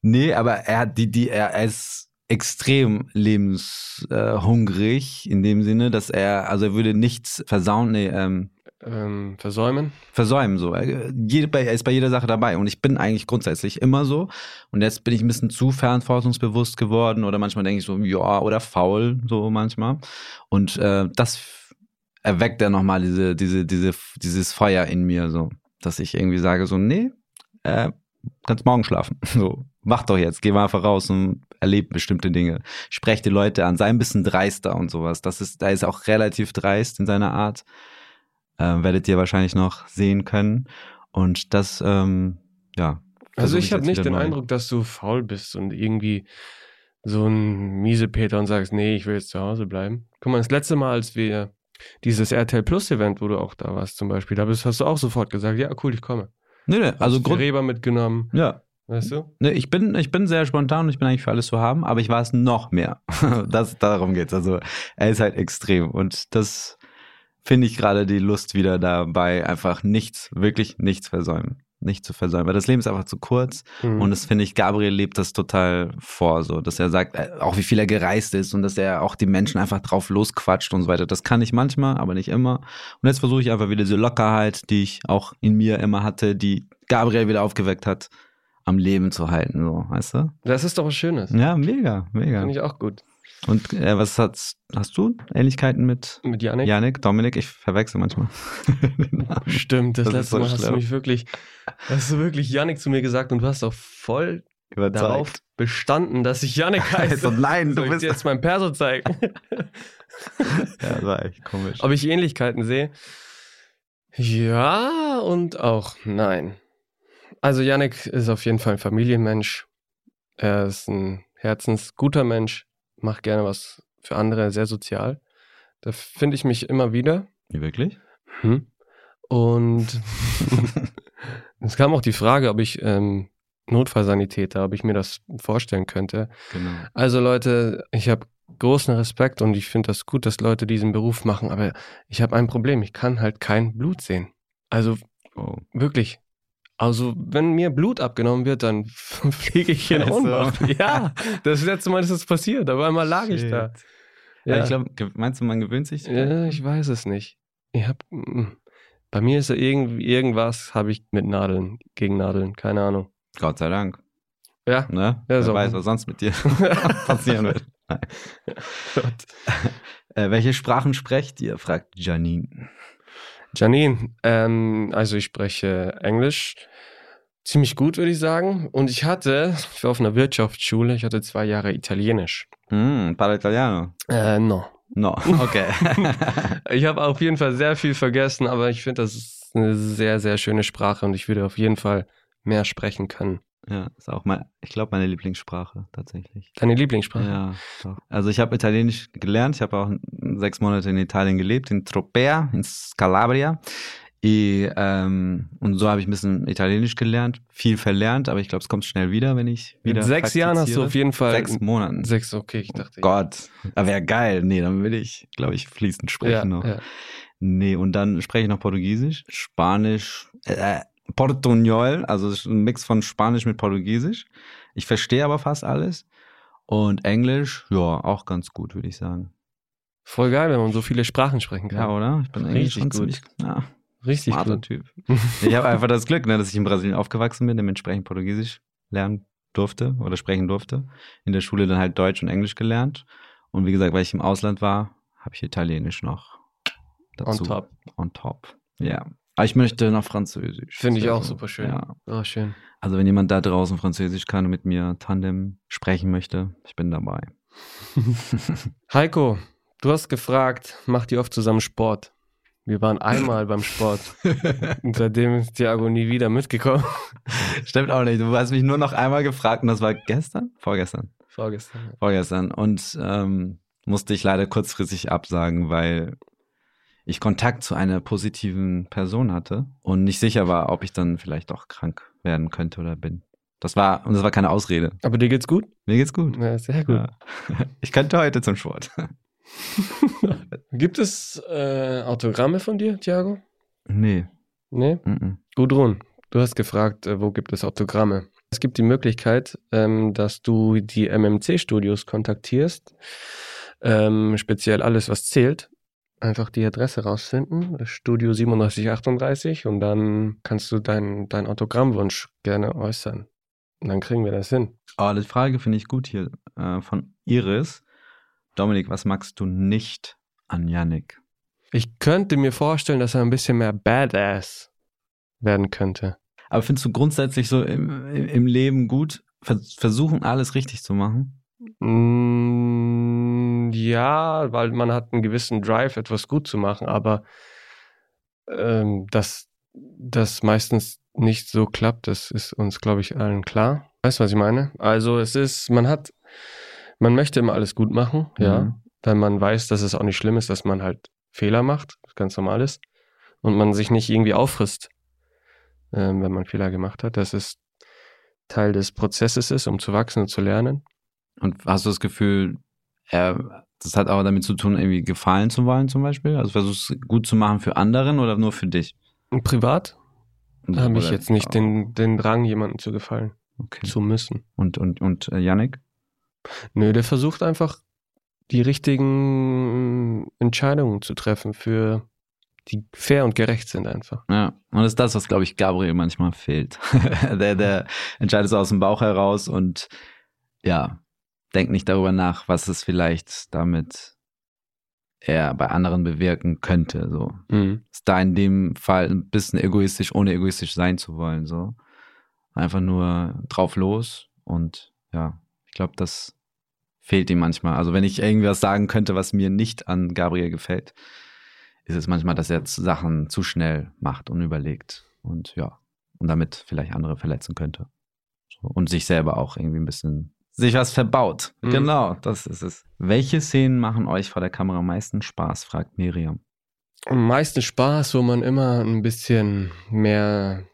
Nee, aber er hat die, die, er, er ist extrem lebenshungrig in dem Sinne, dass er, also er würde nichts versauen, nee, ähm,
Ähm, versäumen?
versäumen so. Er, er ist bei jeder Sache dabei und ich bin eigentlich grundsätzlich immer so und jetzt bin ich ein bisschen zu verantwortungsbewusst geworden oder manchmal denke ich so, ja, oder faul, so manchmal und äh, das erweckt er nochmal diese, diese, diese, dieses Feuer in mir so, dass ich irgendwie sage so, nee, äh, kannst morgen schlafen, so, mach doch jetzt, geh mal einfach raus und erleb bestimmte Dinge, sprech die Leute an, sei ein bisschen dreister und sowas, das ist, da ist auch relativ dreist in seiner Art, äh, werdet ihr wahrscheinlich noch sehen können. Und das, ähm, ja.
Also ich habe nicht den
neu.
Eindruck, dass du faul bist und irgendwie so ein Miesepeter und sagst, nee, ich will jetzt zu Hause bleiben. Guck mal, das letzte Mal, als wir dieses RTL Plus Event, wo du auch da warst zum Beispiel, da bist, hast du auch sofort gesagt, ja cool, ich komme.
Nee, nee, also Grund,
Reber mitgenommen,
ja.
weißt du?
Nee, ich bin, ich bin sehr spontan und ich bin eigentlich für alles zu haben, aber ich war es noch mehr. das, darum geht's. Also, er ist halt extrem und das finde ich gerade die Lust wieder dabei, einfach nichts, wirklich nichts versäumen. Nicht zu versäumen, weil das Leben ist einfach zu kurz.
Mhm.
Und das finde ich, Gabriel lebt das total vor, so, dass er sagt, äh, auch wie viel er gereist ist und dass er auch die Menschen einfach drauf losquatscht und so weiter. Das kann ich manchmal, aber nicht immer. Und jetzt versuche ich einfach wieder diese Lockerheit, die ich auch in mir immer hatte, die Gabriel wieder aufgeweckt hat, am Leben zu halten, so, weißt du?
Das ist doch was Schönes.
Ja, mega, mega.
Finde ich auch gut.
Und äh, was hast, hast du? Ähnlichkeiten mit
Mit Janik?
Janik, Dominik? Ich verwechsel manchmal.
Stimmt, das,
Das
letzte
so
Mal hast du
schlimm.
mich wirklich, hast du wirklich Janik zu mir gesagt und du hast auch voll darauf bestanden, dass ich Janik heiße.
Also, nein, du
Soll
bist.
jetzt mein Perso zeigen?
Ja, war echt komisch.
Ob ich Ähnlichkeiten sehe? Ja und auch nein. Also Yannick ist auf jeden Fall ein Familienmensch. Er ist ein herzensguter Mensch, macht gerne was für andere, sehr sozial. Da finde ich mich immer wieder.
Wie wirklich?
Hm. Und es kam auch die Frage, ob ich ähm, Notfallsanitäter, ob ich mir das vorstellen könnte.
Genau.
Also Leute, ich habe großen Respekt und ich finde das gut, dass Leute diesen Beruf machen, aber ich habe ein Problem, ich kann halt kein Blut sehen. Also
Oh.
wirklich. Also wenn mir Blut abgenommen wird, dann fliege ich in. Ohnmacht. Ja, das letzte Mal ist das passiert, aber einmal lag ich
Shit.
da.
Ja.
Ja,
ich glaube, meinst du, man gewöhnt sich?
ja, ich weiß es nicht. Ich hab, mm, bei mir ist ja irgendwie irgendwas habe ich mit Nadeln, gegen Nadeln, keine Ahnung.
Gott sei Dank.
Ja,
Ne?
Ja,
Wer
so.
weiß, was sonst mit dir passieren wird. Äh, welche Sprachen sprecht ihr? fragt Janine.
Janine, ähm, also ich spreche Englisch ziemlich gut, würde ich sagen. Und ich hatte, ich war auf einer Wirtschaftsschule, ich hatte zwei Jahre Italienisch.
Mm, parla italiano?
Äh, no.
No, okay.
Ich habe auf jeden Fall sehr viel vergessen, aber ich finde, das ist eine sehr, sehr schöne Sprache und ich würde auf jeden Fall mehr sprechen können.
Ja, ist auch mein, ich glaube, meine Lieblingssprache tatsächlich.
Deine Lieblingssprache?
Ja, doch. Also ich habe Italienisch gelernt. Ich habe auch sechs Monate in Italien gelebt, in Tropea, in Calabria. I, ähm, und so habe ich ein bisschen Italienisch gelernt, viel verlernt, aber ich glaube, es kommt schnell wieder, wenn ich wieder.
Mit sechs Jahren hast du auf jeden Fall.
Sechs Monaten.
Sechs, okay, ich dachte.
Gott, aber wäre geil. Nee, dann will ich, glaube ich, fließend
ja,
sprechen noch.
ja.
Nee, und dann spreche ich noch Portugiesisch, Spanisch, äh, Portuñol, also ein Mix von Spanisch mit Portugiesisch. Ich verstehe aber fast alles. Und Englisch, ja, auch ganz gut, würde ich sagen.
Voll geil, wenn man so viele Sprachen sprechen kann.
Ja, oder? Ich bin
Richtig
schon
gut.
ziemlich ja,
Richtig
smarter
gut.
Typ. Ich habe einfach das Glück, ne, dass ich in Brasilien aufgewachsen bin, dementsprechend Portugiesisch lernen durfte oder sprechen durfte. In der Schule dann halt Deutsch und Englisch gelernt. Und wie gesagt, weil ich im Ausland war, habe ich Italienisch noch
On
dazu.
top.
On top. Ja. Aber ich möchte noch Französisch.
Finde ich auch super schön.
Ja.
Oh, schön.
Also wenn jemand da draußen Französisch kann und mit mir Tandem sprechen möchte, ich bin dabei.
Heiko, du hast gefragt, macht ihr oft zusammen Sport? Wir waren einmal beim Sport. Und seitdem ist Thiago nie wieder mitgekommen.
Stimmt auch nicht. Du hast mich nur noch einmal gefragt und das war gestern? Vorgestern.
Vorgestern.
Vorgestern. Und ähm, musste ich leider kurzfristig absagen, weil ich Kontakt zu einer positiven Person hatte und nicht sicher war, ob ich dann vielleicht doch krank werden könnte oder bin. Das war, und das war keine Ausrede.
Aber dir geht's gut?
Mir geht's gut.
Ja, sehr gut.
Ja. Ich könnte heute zum Sport.
Gibt es äh, Autogramme von dir, Thiago?
Nee.
Nee?
Mm
Gudrun, du hast gefragt, äh, wo gibt es Autogramme? Es gibt die Möglichkeit, ähm, dass du die MMC-Studios kontaktierst. Ähm, speziell alles, was zählt. Einfach die Adresse rausfinden, das Studio 3738 und dann kannst du deinen dein Autogrammwunsch gerne äußern. Und dann kriegen wir das hin.
Aber die Frage finde ich gut hier äh, von Iris. Dominik, was magst du nicht an Yannick?
Ich könnte mir vorstellen, dass er ein bisschen mehr Badass werden könnte.
Aber findest du grundsätzlich so im, im Leben gut, vers versuchen alles richtig zu machen?
Mm, ja, weil man hat einen gewissen Drive, etwas gut zu machen, aber ähm, dass das meistens nicht so klappt, das ist uns, glaube ich, allen klar. Weißt du, was ich meine? Also es ist, man hat, man möchte immer alles gut machen, ja,
Mhm.
weil man weiß, dass es auch nicht schlimm ist, dass man halt Fehler macht, ganz normal ist, und man sich nicht irgendwie auffrisst, ähm, wenn man Fehler gemacht hat, dass es Teil des Prozesses ist, um zu wachsen und zu lernen.
Und hast du das Gefühl, er das hat aber damit zu tun, irgendwie gefallen zu wollen zum Beispiel? Also versuchst du es gut zu machen für anderen oder nur für dich?
Privat habe ich jetzt nicht den, den Drang, jemandem zu gefallen,
Okay.
zu müssen.
Und, und, und äh, Yannick?
Nö, der versucht einfach die richtigen Entscheidungen zu treffen, für die fair und gerecht sind einfach.
Ja, und das ist das, was, glaube ich, Gabriel manchmal fehlt. der, der entscheidet so aus dem Bauch heraus und ja, denkt nicht darüber nach, was es vielleicht damit er bei anderen bewirken könnte. So.
Mhm.
Ist da in dem Fall ein bisschen egoistisch, ohne egoistisch sein zu wollen. So. Einfach nur drauf los und ja, ich glaube, das fehlt ihm manchmal. Also wenn ich irgendwas sagen könnte, was mir nicht an Gabriel gefällt, ist es manchmal, dass er Sachen zu schnell macht und überlegt und ja, und damit vielleicht andere verletzen könnte. So. Und sich selber auch irgendwie ein bisschen sich was verbaut.
Mhm.
Genau, das ist es. Welche Szenen machen euch vor der Kamera am meisten Spaß, fragt Miriam.
Am meisten Spaß, wo man immer ein bisschen mehr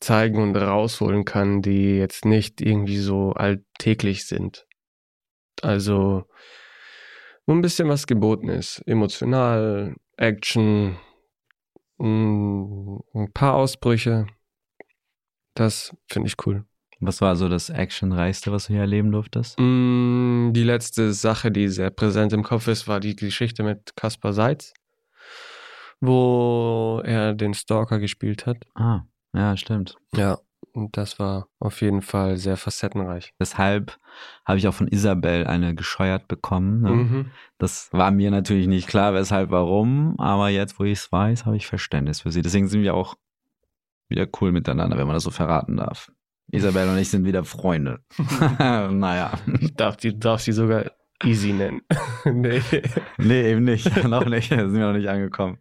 zeigen und rausholen kann, die jetzt nicht irgendwie so alltäglich sind. Also, wo ein bisschen was geboten ist. Emotional, Action, mm, ein paar Ausbrüche. Das finde ich cool.
Was war so das actionreichste, was du hier erleben durftest?
Mm, Die letzte Sache, die sehr präsent im Kopf ist, war die Geschichte mit Kaspar Seitz, wo er den Stalker gespielt hat.
Ah, ja, stimmt.
Ja, und das war auf jeden Fall sehr facettenreich.
Deshalb habe ich auch von Isabel eine gescheuert bekommen. Ne?
Mhm.
Das war mir natürlich nicht klar, weshalb, warum. Aber jetzt, wo ich es weiß, habe ich Verständnis für sie. Deswegen sind wir auch wieder cool miteinander, wenn man das so verraten darf. Isabel und ich sind wieder Freunde. naja.
Ich darf die, darf sie sogar easy nennen. nee.
Nee, eben nicht. noch nicht. Da sind wir noch nicht angekommen.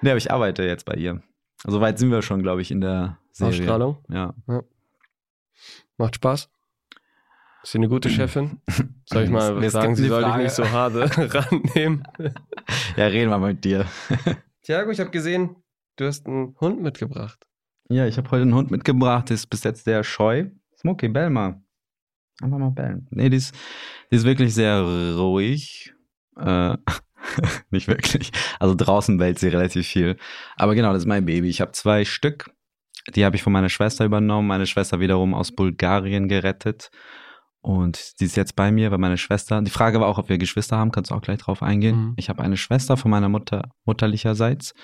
Nee, aber ich arbeite jetzt bei ihr. So weit sind wir schon, glaube ich, in der Serie.
Ausstrahlung.
Ja.
Macht Spaß. Ist sie eine gute Chefin? Soll ich mal
Es
sagen, sie soll dich nicht so hart rannehmen?
Ja, reden wir mal mit dir.
Thiago, ich habe gesehen, du hast einen Hund mitgebracht.
Ja, ich habe heute einen Hund mitgebracht, ist bis jetzt sehr scheu. Smokey, bell mal. Einfach mal bellen. Nee, die ist, die ist wirklich sehr ruhig. Äh, nicht wirklich. Also draußen bellt sie relativ viel. Aber genau, das ist mein Baby. Ich habe zwei Stück. Die habe ich von meiner Schwester übernommen. Meine Schwester wiederum aus Bulgarien gerettet. Und die ist jetzt bei mir, weil meine Schwester. Die Frage war auch, ob wir Geschwister haben. Kannst du auch gleich drauf eingehen.
Mhm.
Ich habe eine Schwester von meiner Mutter mutterlicherseits.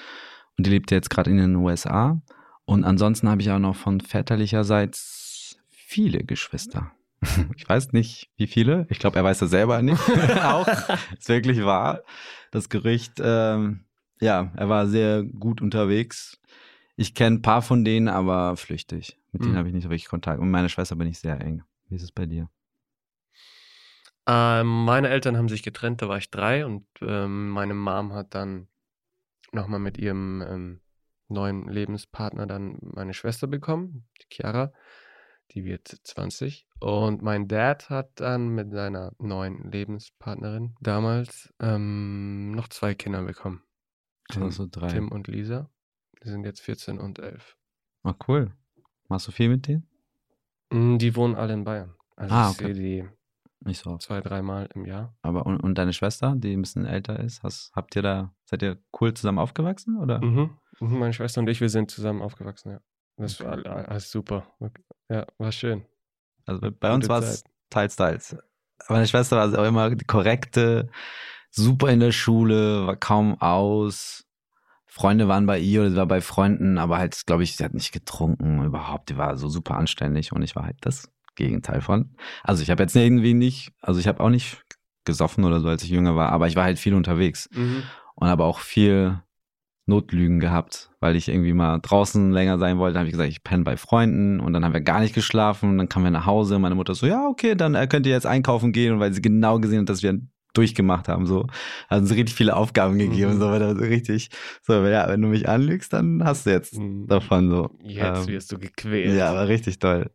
Und die lebt jetzt gerade in den USA. Und ansonsten habe ich auch noch von väterlicherseits viele Geschwister. Ich weiß nicht, wie viele. Ich glaube, er weiß das selber nicht. auch. Ist wirklich wahr. Das Gerücht, ähm, ja, er war sehr gut unterwegs. Ich kenne ein paar von denen, aber flüchtig. Mit denen
Mhm.
habe ich nicht so wirklich Kontakt. Und mit meiner Schwester bin ich sehr eng. Wie ist es bei dir?
Ähm, meine Eltern haben sich getrennt, da war ich drei und ähm, meine Mom hat dann nochmal mit ihrem ähm, neuen Lebenspartner dann meine Schwester bekommen, die Chiara, die wird 20. Und mein Dad hat dann mit seiner neuen Lebenspartnerin damals ähm, noch zwei Kinder bekommen. Tim,
Also drei.
Tim und Lisa. Die sind jetzt 14 und 11.
Ah, cool. Machst du viel mit denen?
Mm, Die wohnen alle in Bayern. Also
Ah,
ich
okay.
sehe die
Nicht so
zwei, dreimal im Jahr.
Aber und, und deine Schwester, die ein bisschen älter ist, hast, habt ihr da, seid ihr cool zusammen aufgewachsen oder?
Mhm. Mhm, Meine Schwester und ich, wir sind zusammen aufgewachsen, ja. Das war
Okay.
all- alles super. Ja, war schön.
Also bei- bei uns
Gute
war es teils, teils. Meine Schwester war auch immer die korrekte, super in der Schule, war kaum aus. Freunde waren bei ihr oder sie war bei Freunden, aber halt, glaube ich, sie hat nicht getrunken überhaupt. Die war so super anständig und ich war halt das Gegenteil von. Also ich habe jetzt irgendwie nicht, also ich habe auch nicht gesoffen oder so, als ich jünger war, aber ich war halt viel unterwegs und habe auch viel Notlügen gehabt, weil ich irgendwie mal draußen länger sein wollte. Dann habe ich gesagt, ich penne bei Freunden und dann haben wir gar nicht geschlafen und dann kamen wir nach Hause. Meine Mutter so, ja, okay, dann äh, könnt ihr jetzt einkaufen gehen, und weil sie genau gesehen hat, dass wir durchgemacht haben, so. Also so richtig viele Aufgaben gegeben,
Mhm.
so, weil da so richtig, so, ja, wenn du mich anlügst, dann hast du jetzt
Mhm.
davon so.
Jetzt
Ähm,
wirst du gequält.
Ja, war richtig toll.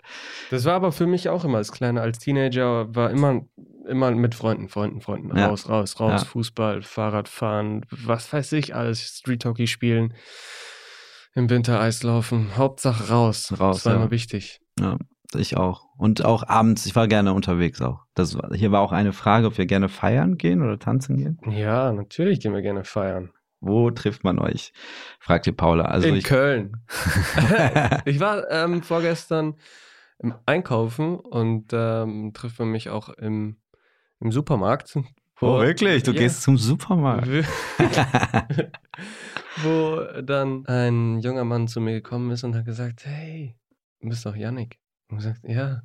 Das war aber für mich auch immer als Kleiner, als Teenager, war immer, immer mit Freunden, Freunden, Freunden.
Ja.
Raus, raus, raus.
Ja.
Fußball, Fahrradfahren, was weiß ich, alles. Street Hockey spielen. Im Winter Eislaufen. Hauptsache raus.
Raus,
Das war
ja.
immer wichtig.
Ja. ich auch. Und auch abends, ich war gerne unterwegs auch. Das, hier war auch eine Frage, ob wir gerne feiern gehen oder tanzen gehen.
Ja, natürlich gehen wir gerne feiern.
Wo trifft man euch? Fragt die Paula. Also
In
ich,
Köln. ich war ähm, vorgestern im Einkaufen und ähm, trifft man mich auch im, im Supermarkt.
oh, wirklich? Du
Ja.
gehst zum Supermarkt.
wo dann ein junger Mann zu mir gekommen ist und hat gesagt, hey, du bist doch Yannick. Und gesagt, ja,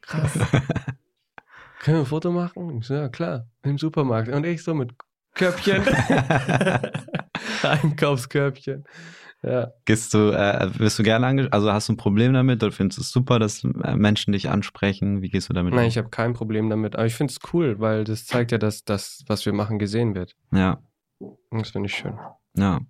krass. Können wir ein Foto machen? Ich so, ja, klar, im Supermarkt. Und ich so mit Körbchen. Einkaufskörbchen. Ja.
Gehst du, äh, wirst du gerne angesprochen? Also hast du ein Problem damit oder findest du es super, dass äh, Menschen dich ansprechen? Wie gehst du damit
Nein,
um?
ich habe kein Problem damit. Aber ich finde es cool, weil das zeigt ja, dass das, was wir machen, gesehen wird.
Ja,
das finde ich schön.
ja.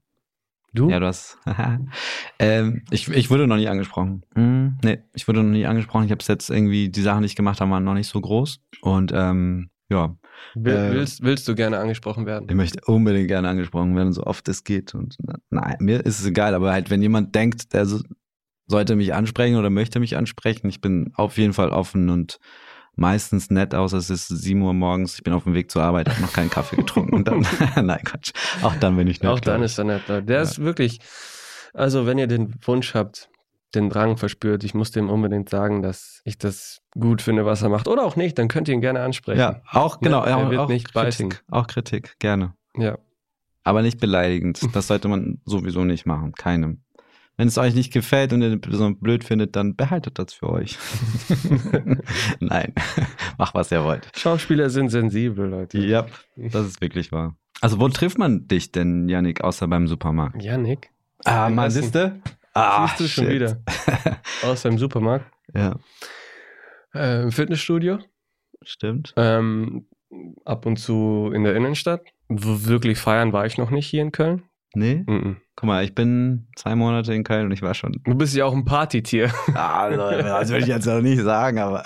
Du?
Ja, du hast. ähm, ich, ich wurde noch nie angesprochen. Hm, nee, ich wurde noch nie angesprochen. Ich habe jetzt irgendwie, die Sachen, die ich gemacht habe, waren noch nicht so groß. Und ähm, ja,
Will,
äh,
willst, willst du gerne angesprochen werden?
ich möchte unbedingt gerne angesprochen werden, so oft es geht. Und nein, mir ist es egal, aber halt, wenn jemand denkt, der so, sollte mich ansprechen oder möchte mich ansprechen, ich bin auf jeden Fall offen und meistens nett, außer es ist 7 Uhr morgens, ich bin auf dem Weg zur Arbeit, habe noch keinen Kaffee getrunken und dann, nein, Quatsch, auch dann bin ich nett.
Auch dann ist er nett. Der
Ja.
ist wirklich, also wenn ihr den Wunsch habt, den Drang verspürt, ich muss dem unbedingt sagen, dass ich das gut finde, was er macht. Oder auch nicht, dann könnt ihr ihn gerne ansprechen.
Ja, auch, genau,
er
auch,
nicht
Kritik, auch Kritik, gerne.
ja.
Aber nicht beleidigend. Das sollte man sowieso nicht machen. Keinem. Wenn es euch nicht gefällt und ihr die Person blöd findet, dann behaltet das für euch. Nein, macht was ihr wollt.
Schauspieler sind sensibel, Leute.
Ja, das ist wirklich wahr. Also wo trifft man dich denn, Yannick, außer beim Supermarkt?
Janik,
Ah, mal
Essen.
Ah,
siehst du schon
shit.
wieder. Außer im Supermarkt,
Ja,
äh, im Fitnessstudio,
stimmt.
ähm, ab und zu in der Innenstadt. W wirklich feiern war ich noch nicht hier in Köln.
Nee?
Mhm.
Guck mal, ich bin zwei Monate in Köln und ich war schon.
Du bist ja auch ein Partytier.
Also, das würde ich jetzt noch nicht sagen, aber.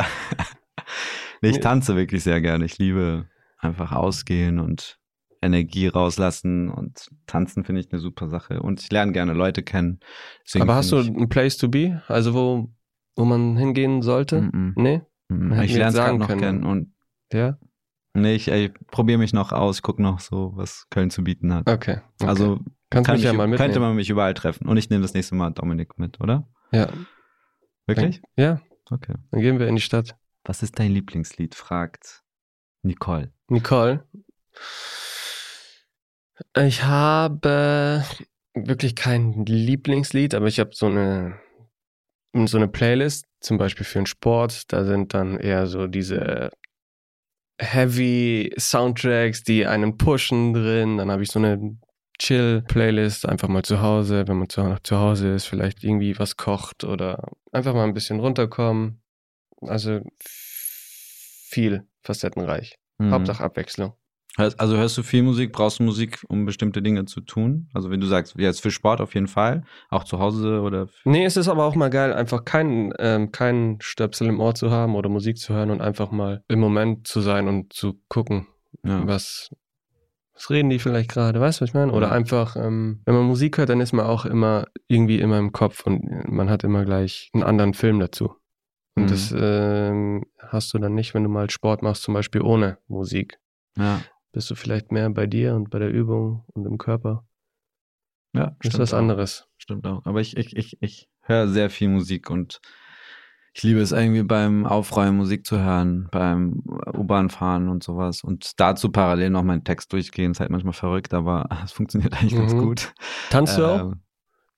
nee, ich tanze wirklich sehr gerne. Ich liebe einfach ausgehen und Energie rauslassen und tanzen finde ich eine super Sache. Und ich lerne gerne Leute kennen. Deswegen
Aber hast du ein Place to be? Also wo, wo man hingehen sollte?
ich, mm,
Nee?
mm,
hätten
ich lerne es gerade noch
können.
kennen. Und
Ja?
nee, ich, ich probiere mich noch aus, gucke noch so, was Köln zu bieten hat.
Okay. okay.
Also
kannst
kann
mich ja mal mitnehmen.
könnte man mich überall treffen. Und ich nehme das nächste Mal Dominik mit, oder?
ja.
Wirklich?
Ja,
Okay.
dann gehen wir in die Stadt.
Was ist dein Lieblingslied? fragt Nicole.
Nicole. Ich habe wirklich kein Lieblingslied, aber ich habe so eine, so eine Playlist, zum Beispiel für den Sport. Da sind dann eher so diese heavy Soundtracks, die einen pushen drin. Dann habe ich so eine Chill-Playlist, einfach mal zu Hause, wenn man zu, zu Hause ist, vielleicht irgendwie was kocht oder einfach mal ein bisschen runterkommen. Also viel facettenreich.
Mhm.
Hauptsache Abwechslung.
Also hörst du viel Musik, brauchst du Musik, um bestimmte Dinge zu tun? Also wenn du sagst, jetzt für Sport auf jeden Fall, auch zu Hause oder
Nee, es ist aber auch mal geil, einfach keinen ähm, keinen Stöpsel im Ohr zu haben oder Musik zu hören und einfach mal im Moment zu sein und zu gucken,
ja.
was, was reden die vielleicht gerade, weißt du, was ich meine? Oder
Ja.
einfach, ähm, wenn man Musik hört, dann ist man auch immer irgendwie immer im Kopf und man hat immer gleich einen anderen Film dazu. Und
Mhm.
das ähm, hast du dann nicht, wenn du mal Sport machst, zum Beispiel ohne Musik.
ja.
Bist du vielleicht mehr bei dir und bei der Übung und im Körper.
Ja,
ist was
auch.
anderes.
Stimmt auch. Aber ich, ich, ich, ich höre sehr viel Musik und ich liebe es irgendwie beim Aufräumen Musik zu hören, beim U-Bahn-Fahren und sowas. Und dazu parallel noch meinen Text durchgehen. Ist halt manchmal verrückt, aber es funktioniert eigentlich ganz
Mhm.
gut.
Tanzt du auch?
Ähm,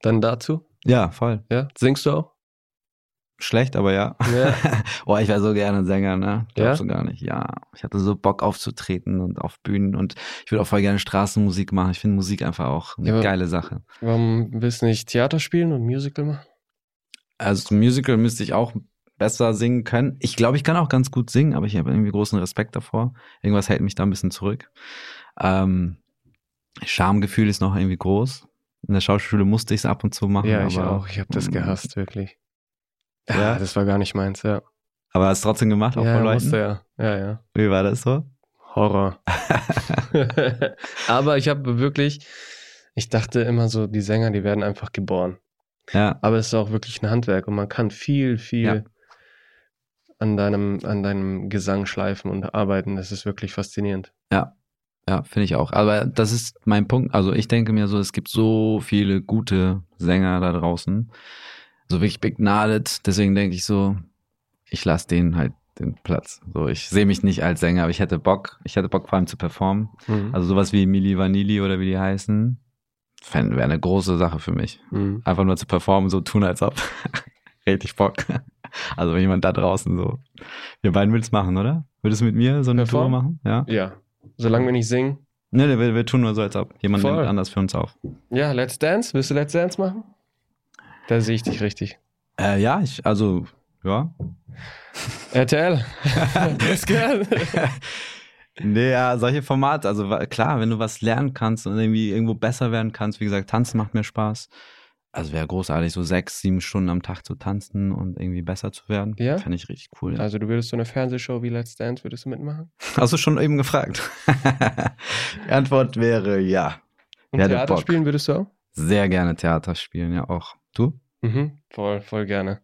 Dann dazu?
Ja, voll.
Ja? Singst du auch?
Schlecht, aber ja.
Ja.
oh, ich wäre so gerne Sänger, ne?
Ja?
Glaubst du gar nicht. Ja. Ich hatte so Bock aufzutreten und auf Bühnen und ich würde auch voll gerne Straßenmusik machen. Ich finde Musik einfach auch eine
Ja, aber-
geile Sache.
Warum willst du nicht Theater spielen und Musical machen?
Also zum Musical müsste ich auch besser singen können. Ich glaube, ich kann auch ganz gut singen, aber ich habe irgendwie großen Respekt davor. Irgendwas hält mich da ein bisschen zurück. Ähm, Schamgefühl ist noch irgendwie groß. In der Schauspielschule musste ich es ab und zu machen.
Ja,
aber,
ich auch. Ich habe das gehasst, wirklich. Ja,
Ja?
das war gar nicht meins, ja.
Aber hast du trotzdem gemacht, auch
ja,
vor Leuten?
musste ja. Ja, ja.
Wie war das so?
Horror. Aber ich habe wirklich, ich dachte immer so, die Sänger, die werden einfach geboren.
ja,
Aber es ist auch wirklich ein Handwerk und man kann viel, viel
Ja.
an deinem, an deinem Gesang schleifen und arbeiten. Das ist wirklich faszinierend.
Ja, finde ich auch. Aber das ist mein Punkt. Also ich denke mir so, es gibt so viele gute Sänger da draußen. So wirklich begnadet. Deswegen denke ich so, ich lasse denen halt den Platz. So, ich sehe mich nicht als Sänger, aber ich hätte Bock. Ich hätte Bock vor allem zu performen.
Mhm.
Also sowas wie Mili Vanilli oder wie die heißen, wäre eine große Sache für mich.
Mhm.
Einfach nur zu performen, so tun als ob. Richtig Bock. Also wenn jemand da draußen so. Wir beiden willst machen, oder? Würdest du mit mir so eine Tour
Performen?
machen? Ja.
Ja, solange wir nicht singen.
Nee, nee, wir, wir tun nur so, als ob. Jemand
Voll.
nimmt anders für uns auf.
Ja, Let's Dance. Willst du Let's Dance machen? Da sehe ich dich richtig.
Äh, ja, ich, also, ja.
RTL. das gern.
Nee, ja, solche Formate, also klar, wenn du was lernen kannst und irgendwie irgendwo besser werden kannst, wie gesagt, tanzen macht mir Spaß. Also wäre großartig, so sechs, sieben Stunden am Tag zu tanzen und irgendwie besser zu werden.
Ja?
Fände ich richtig cool. Ja.
Also du würdest so eine Fernsehshow wie Let's Dance, würdest du mitmachen?
Hast du schon eben gefragt? Die Antwort wäre ja.
Und Theater spielen würdest du auch?
Sehr gerne Theater spielen, ja auch. Du?
Mhm, voll, voll gerne.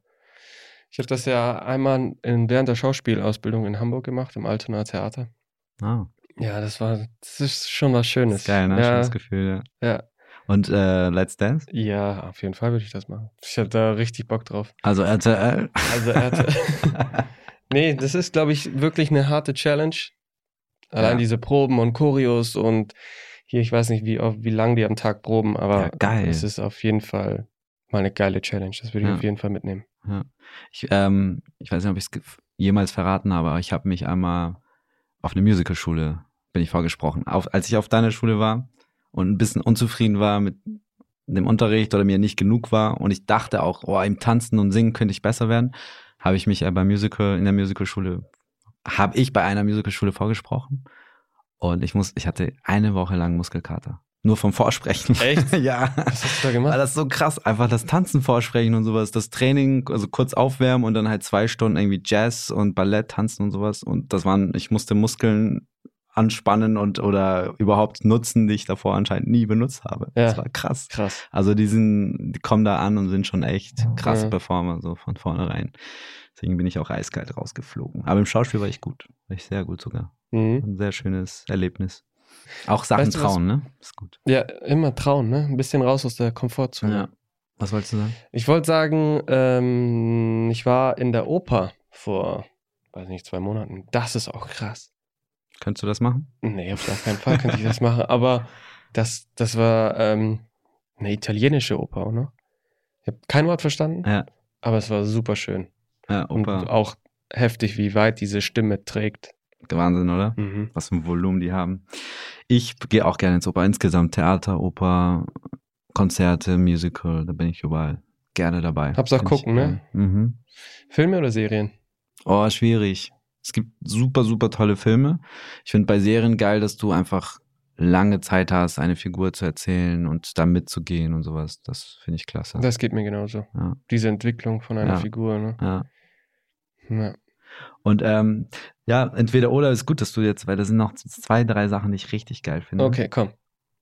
Ich habe das ja einmal in, während der Schauspielausbildung in Hamburg gemacht, im Altonaer Theater.
Ah,
Ja, das war, das ist schon was Schönes.
geil, ne?
Ja,
Schönes Gefühl, ja.
ja.
Und äh, Let's Dance?
ja, auf jeden Fall würde ich das machen. Ich hatte da richtig Bock drauf.
Also RTL.
Also RTL. nee, das ist, glaube ich, wirklich eine harte Challenge. Allein
Ja.
diese Proben und Choreos und hier, ich weiß nicht, wie, wie lang die am Tag proben, aber
Ja, geil.
es ist auf jeden Fall mal eine geile Challenge. Das würde ich
Ja.
auf jeden Fall mitnehmen.
Ich, ähm, ich weiß nicht, ob ich es jemals verraten habe, aber ich habe mich einmal auf eine Musicalschule, bin ich vorgesprochen. Auf, als ich auf deiner Schule war und ein bisschen unzufrieden war mit dem Unterricht oder mir nicht genug war und ich dachte auch, oh, im Tanzen und Singen könnte ich besser werden, habe ich mich äh, beim Musical, in der Musicalschule, habe ich bei einer Musicalschule vorgesprochen und ich muss, ich hatte eine Woche lang Muskelkater. Nur vom Vorsprechen.
Echt?
ja.
Was hast du da gemacht?
das ist so krass, einfach das Tanzen vorsprechen und sowas, das Training, also kurz aufwärmen und dann halt zwei Stunden irgendwie Jazz und Ballett tanzen und sowas. Und das waren, ich musste Muskeln anspannen und oder überhaupt nutzen, die ich davor anscheinend nie benutzt habe.
Ja.
Das war krass.
Krass.
Also die sind, die kommen da an und sind schon echt krasse
Ja.
Performer, so von vornherein. Deswegen bin ich auch eiskalt rausgeflogen. Aber im Schauspiel war ich gut. War ich sehr gut sogar.
Mhm.
Ein sehr schönes Erlebnis. Auch Sachen
Weißt du, was-
trauen, ne? Ist gut.
Ja, immer trauen, ne? Ein bisschen raus aus der Komfortzone.
Ja. Was wolltest du sagen?
Ich wollte sagen, ähm, ich war in der Oper vor, weiß nicht, zwei Monaten. Das ist auch krass.
Könntest du das machen?
Nee, auf gar keinen Fall könnte ich das machen. Aber das, das war ähm, eine italienische Oper, oder? Ich habe kein Wort verstanden,
Ja.
aber es war super schön.
Ja,
Und
Oper.
auch heftig, wie weit diese Stimme trägt.
Wahnsinn, oder?
Mhm.
Was für ein Volumen die haben. Ich gehe auch gerne ins Oper. Insgesamt Theater, Oper, Konzerte, Musical, da bin ich überall gerne dabei.
Hab's auch gucken, ne?
Mhm.
Filme oder Serien?
Oh, schwierig. Es gibt super, super tolle Filme. Ich finde bei Serien geil, dass du einfach lange Zeit hast, eine Figur zu erzählen und da mitzugehen und sowas. Das finde ich klasse.
Das geht mir genauso.
Ja.
Diese Entwicklung von einer
Ja.
Figur, ne?
Ja.
Ja.
Und ähm, ja, entweder oder ist gut, dass du jetzt, weil da sind noch zwei, drei Sachen, die ich richtig geil finde.
Okay, komm.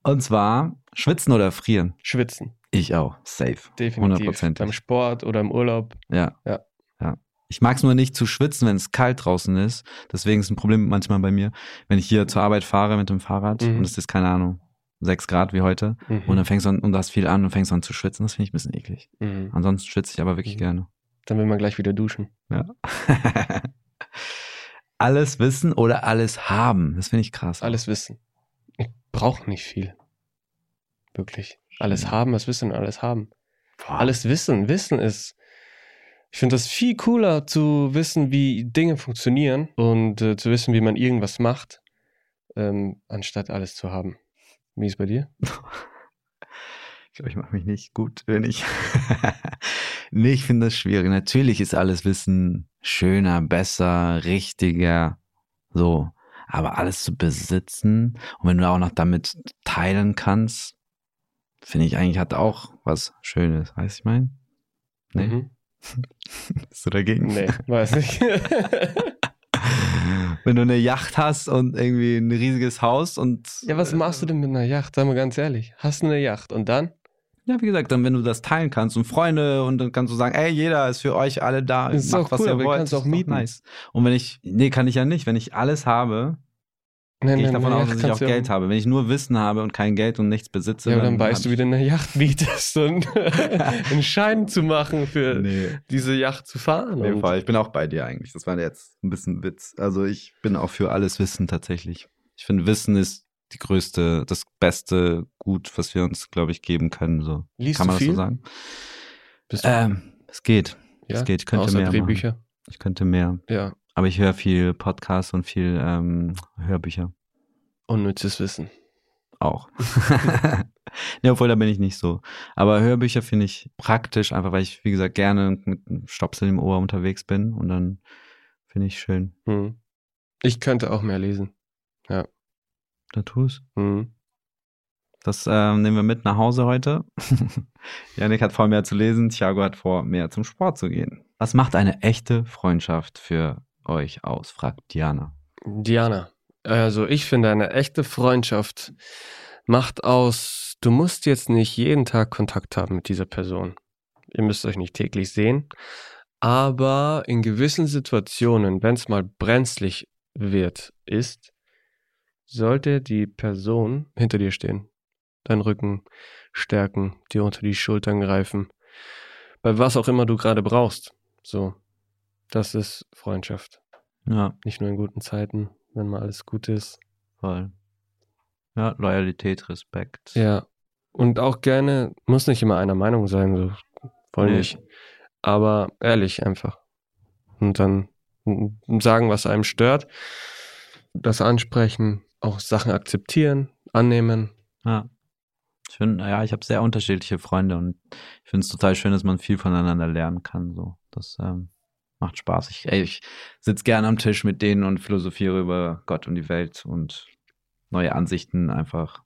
Und zwar schwitzen oder frieren.
Schwitzen.
Ich auch. Safe.
Definitiv.
Hundertprozentig.
Beim Sport oder im Urlaub.
Ja.
Ja.
ja. Ich mag es nur nicht zu schwitzen, wenn es kalt draußen ist. Deswegen ist ein Problem manchmal bei mir, wenn ich hier zur Arbeit fahre mit dem Fahrrad
Mhm.
und es ist, keine Ahnung, sechs Grad wie heute
Mhm.
und dann fängst du an und du hast viel an und fängst an zu schwitzen. Das finde ich ein bisschen eklig.
mhm.
Ansonsten schwitze ich aber wirklich
Mhm.
gerne.
Dann will man gleich wieder duschen.
Ja. alles wissen oder alles haben. Das finde ich krass.
Alles wissen. Ich brauche nicht viel. Wirklich. Alles
Schön.
haben, was wissen und alles haben.
Boah.
Alles wissen. Wissen ist. Ich finde das viel cooler zu wissen, wie Dinge funktionieren und äh, zu wissen, wie man irgendwas macht, ähm, anstatt alles zu haben. Wie ist bei dir?
Ich glaube, ich mache mich nicht gut, wenn ich. nee, ich finde das schwierig. Natürlich ist alles Wissen schöner, besser, richtiger. So. Aber alles zu besitzen und wenn du auch noch damit teilen kannst, finde ich eigentlich hat auch was Schönes. Weißt du, ich meine? Nee.
Mhm.
Bist du dagegen?
Nee, weiß nicht.
wenn du eine Yacht hast und irgendwie ein riesiges Haus und.
ja, was machst du denn mit einer Yacht? Sag mal ganz ehrlich. Hast du eine Yacht und dann?
Ja, wie gesagt, dann wenn du das teilen kannst und Freunde und dann kannst du sagen, ey, jeder ist für euch alle da,
Das ist
macht
auch
was
cool,
ihr wollt.
kannst auch
ist
mieten.
Nice. Und wenn ich, nee, kann ich ja nicht. Wenn ich alles habe,
Nein,
gehe ich davon aus, dass ich auch Geld habe. Wenn ich nur Wissen habe und kein Geld und nichts besitze,
Ja, aber dann weißt du, wie du eine Yacht mietest und einen Schein zu machen für
Nee.
diese Yacht zu fahren.
Nee, voll. Ich bin auch bei dir eigentlich. Das war jetzt ein bisschen Witz. Also ich bin auch für alles Wissen tatsächlich. Ich finde, Wissen ist die größte, das beste Gut, was wir uns, glaube ich, geben können. So.
Liest
Kann man
du
das
viel?
so sagen?
Bist du,
Ähm, es geht.
ja?
Es geht. Ich könnte
Außer
mehr
Drehbücher.
machen. Ich könnte mehr.
Ja,
Aber ich höre viel Podcasts und viel ähm, Hörbücher
unnützes Wissen.
auch. ja, obwohl da bin ich nicht so. Aber Hörbücher finde ich praktisch, einfach weil ich, wie gesagt, gerne mit einem Stopsel im Ohr unterwegs bin und dann finde ich schön.
Hm. Ich könnte auch mehr lesen.
Da tu's.
Hm.
Das ähm, nehmen wir mit nach Hause heute. Janik hat vor, mehr zu lesen. Thiago hat vor, mehr zum Sport zu gehen. Was macht eine echte Freundschaft für euch aus? fragt Diana.
Diana, also ich finde, eine echte Freundschaft macht aus, du musst jetzt nicht jeden Tag Kontakt haben mit dieser Person. Ihr müsst euch nicht täglich sehen. Aber in gewissen Situationen, wenn es mal brenzlig wird, ist, sollte die Person hinter dir stehen, deinen Rücken stärken, dir unter die Schultern greifen, bei was auch immer du gerade brauchst. So, das ist Freundschaft.
Ja,
Nicht nur in guten Zeiten, wenn mal alles gut ist.
voll. Ja, Loyalität, Respekt.
Ja. Und auch gerne, muss nicht immer einer Meinung sein, so voll
Nee.
nicht. Aber ehrlich einfach. Und dann sagen, was einem stört. Das ansprechen, auch Sachen akzeptieren, annehmen.
Ja. Ich finde, ja, ich habe sehr unterschiedliche Freunde und ich finde es total schön, dass man viel voneinander lernen kann. So, das ähm, macht Spaß. Ich, ey, ich sitze gerne am Tisch mit denen und philosophiere über Gott und die Welt und neue Ansichten einfach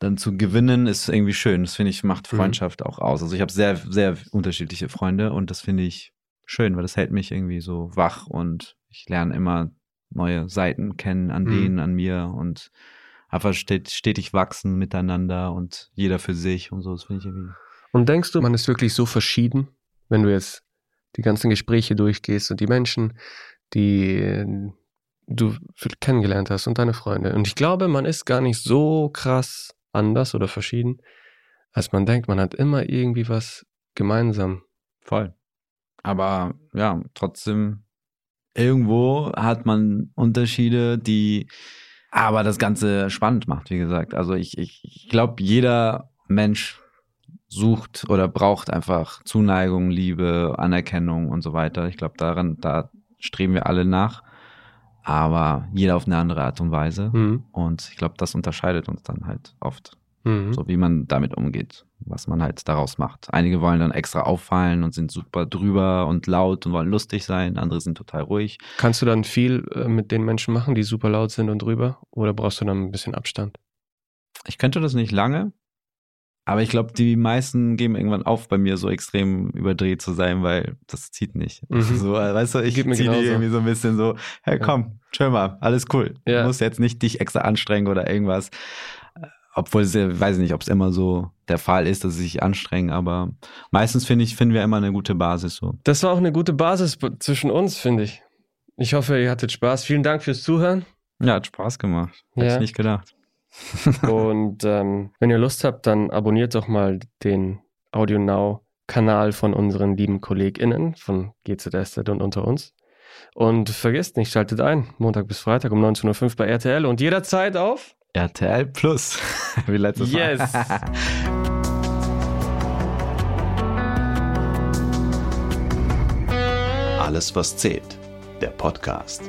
dann zu gewinnen ist irgendwie schön. Das finde ich macht
Mhm.
Freundschaft auch aus. Also ich habe sehr sehr unterschiedliche Freunde und das finde ich schön, weil das hält mich irgendwie so wach und ich lerne immer neue Seiten kennen an
Mhm.
denen, an mir und einfach stet- stetig wachsen miteinander und jeder für sich und so. Das finde ich irgendwie.
Und denkst du, man ist wirklich so verschieden, wenn du jetzt die ganzen Gespräche durchgehst und die Menschen, die du kennengelernt hast und deine Freunde. Und ich glaube, man ist gar nicht so krass anders oder verschieden, als man denkt. Man hat immer irgendwie was gemeinsam.
Voll. Aber ja, trotzdem, irgendwo hat man Unterschiede, die aber das Ganze spannend macht, wie gesagt. Also ich, ich, ich glaube, jeder Mensch sucht oder braucht einfach Zuneigung, Liebe, Anerkennung und so weiter. Ich glaube, daran, da streben wir alle nach. Aber jeder auf eine andere Art und Weise.
Mhm.
Und ich glaube, das unterscheidet uns dann halt oft.
Mhm.
So wie man damit umgeht, was man halt daraus macht. Einige wollen dann extra auffallen und sind super drüber und laut und wollen lustig sein, andere sind total ruhig.
Kannst du dann viel äh, mit den Menschen machen, die super laut sind und drüber? Oder brauchst du dann ein bisschen Abstand?
Ich könnte das nicht lange, aber ich glaube, die meisten geben irgendwann auf, bei mir so extrem überdreht zu sein, weil das zieht nicht.
Mhm.
So, weißt du, ich ziehe die irgendwie so ein bisschen so, hey komm, chill mal, alles cool.
Ja.
Du musst jetzt nicht dich extra anstrengen oder irgendwas. Obwohl, es ja- weiß ich nicht, ob es immer so der Fall ist, dass sie sich anstrengen, aber meistens finde ich, finden wir immer eine gute Basis so.
Das war auch eine gute Basis zwischen uns, finde ich. Ich hoffe, ihr hattet Spaß. Vielen Dank fürs Zuhören.
Ja, hat Spaß gemacht. Hätte
Ja.
ich nicht gedacht.
Und ähm, wenn ihr Lust habt, dann abonniert doch mal den Audio Now Kanal von unseren lieben KollegInnen von GZSZ und unter uns. Und vergesst nicht, schaltet ein, Montag bis Freitag um 19.05 Uhr bei RTL und jederzeit auf.
RTL Plus. Wie letztes
Yes.
Mal.
Alles, was zählt. Der Podcast.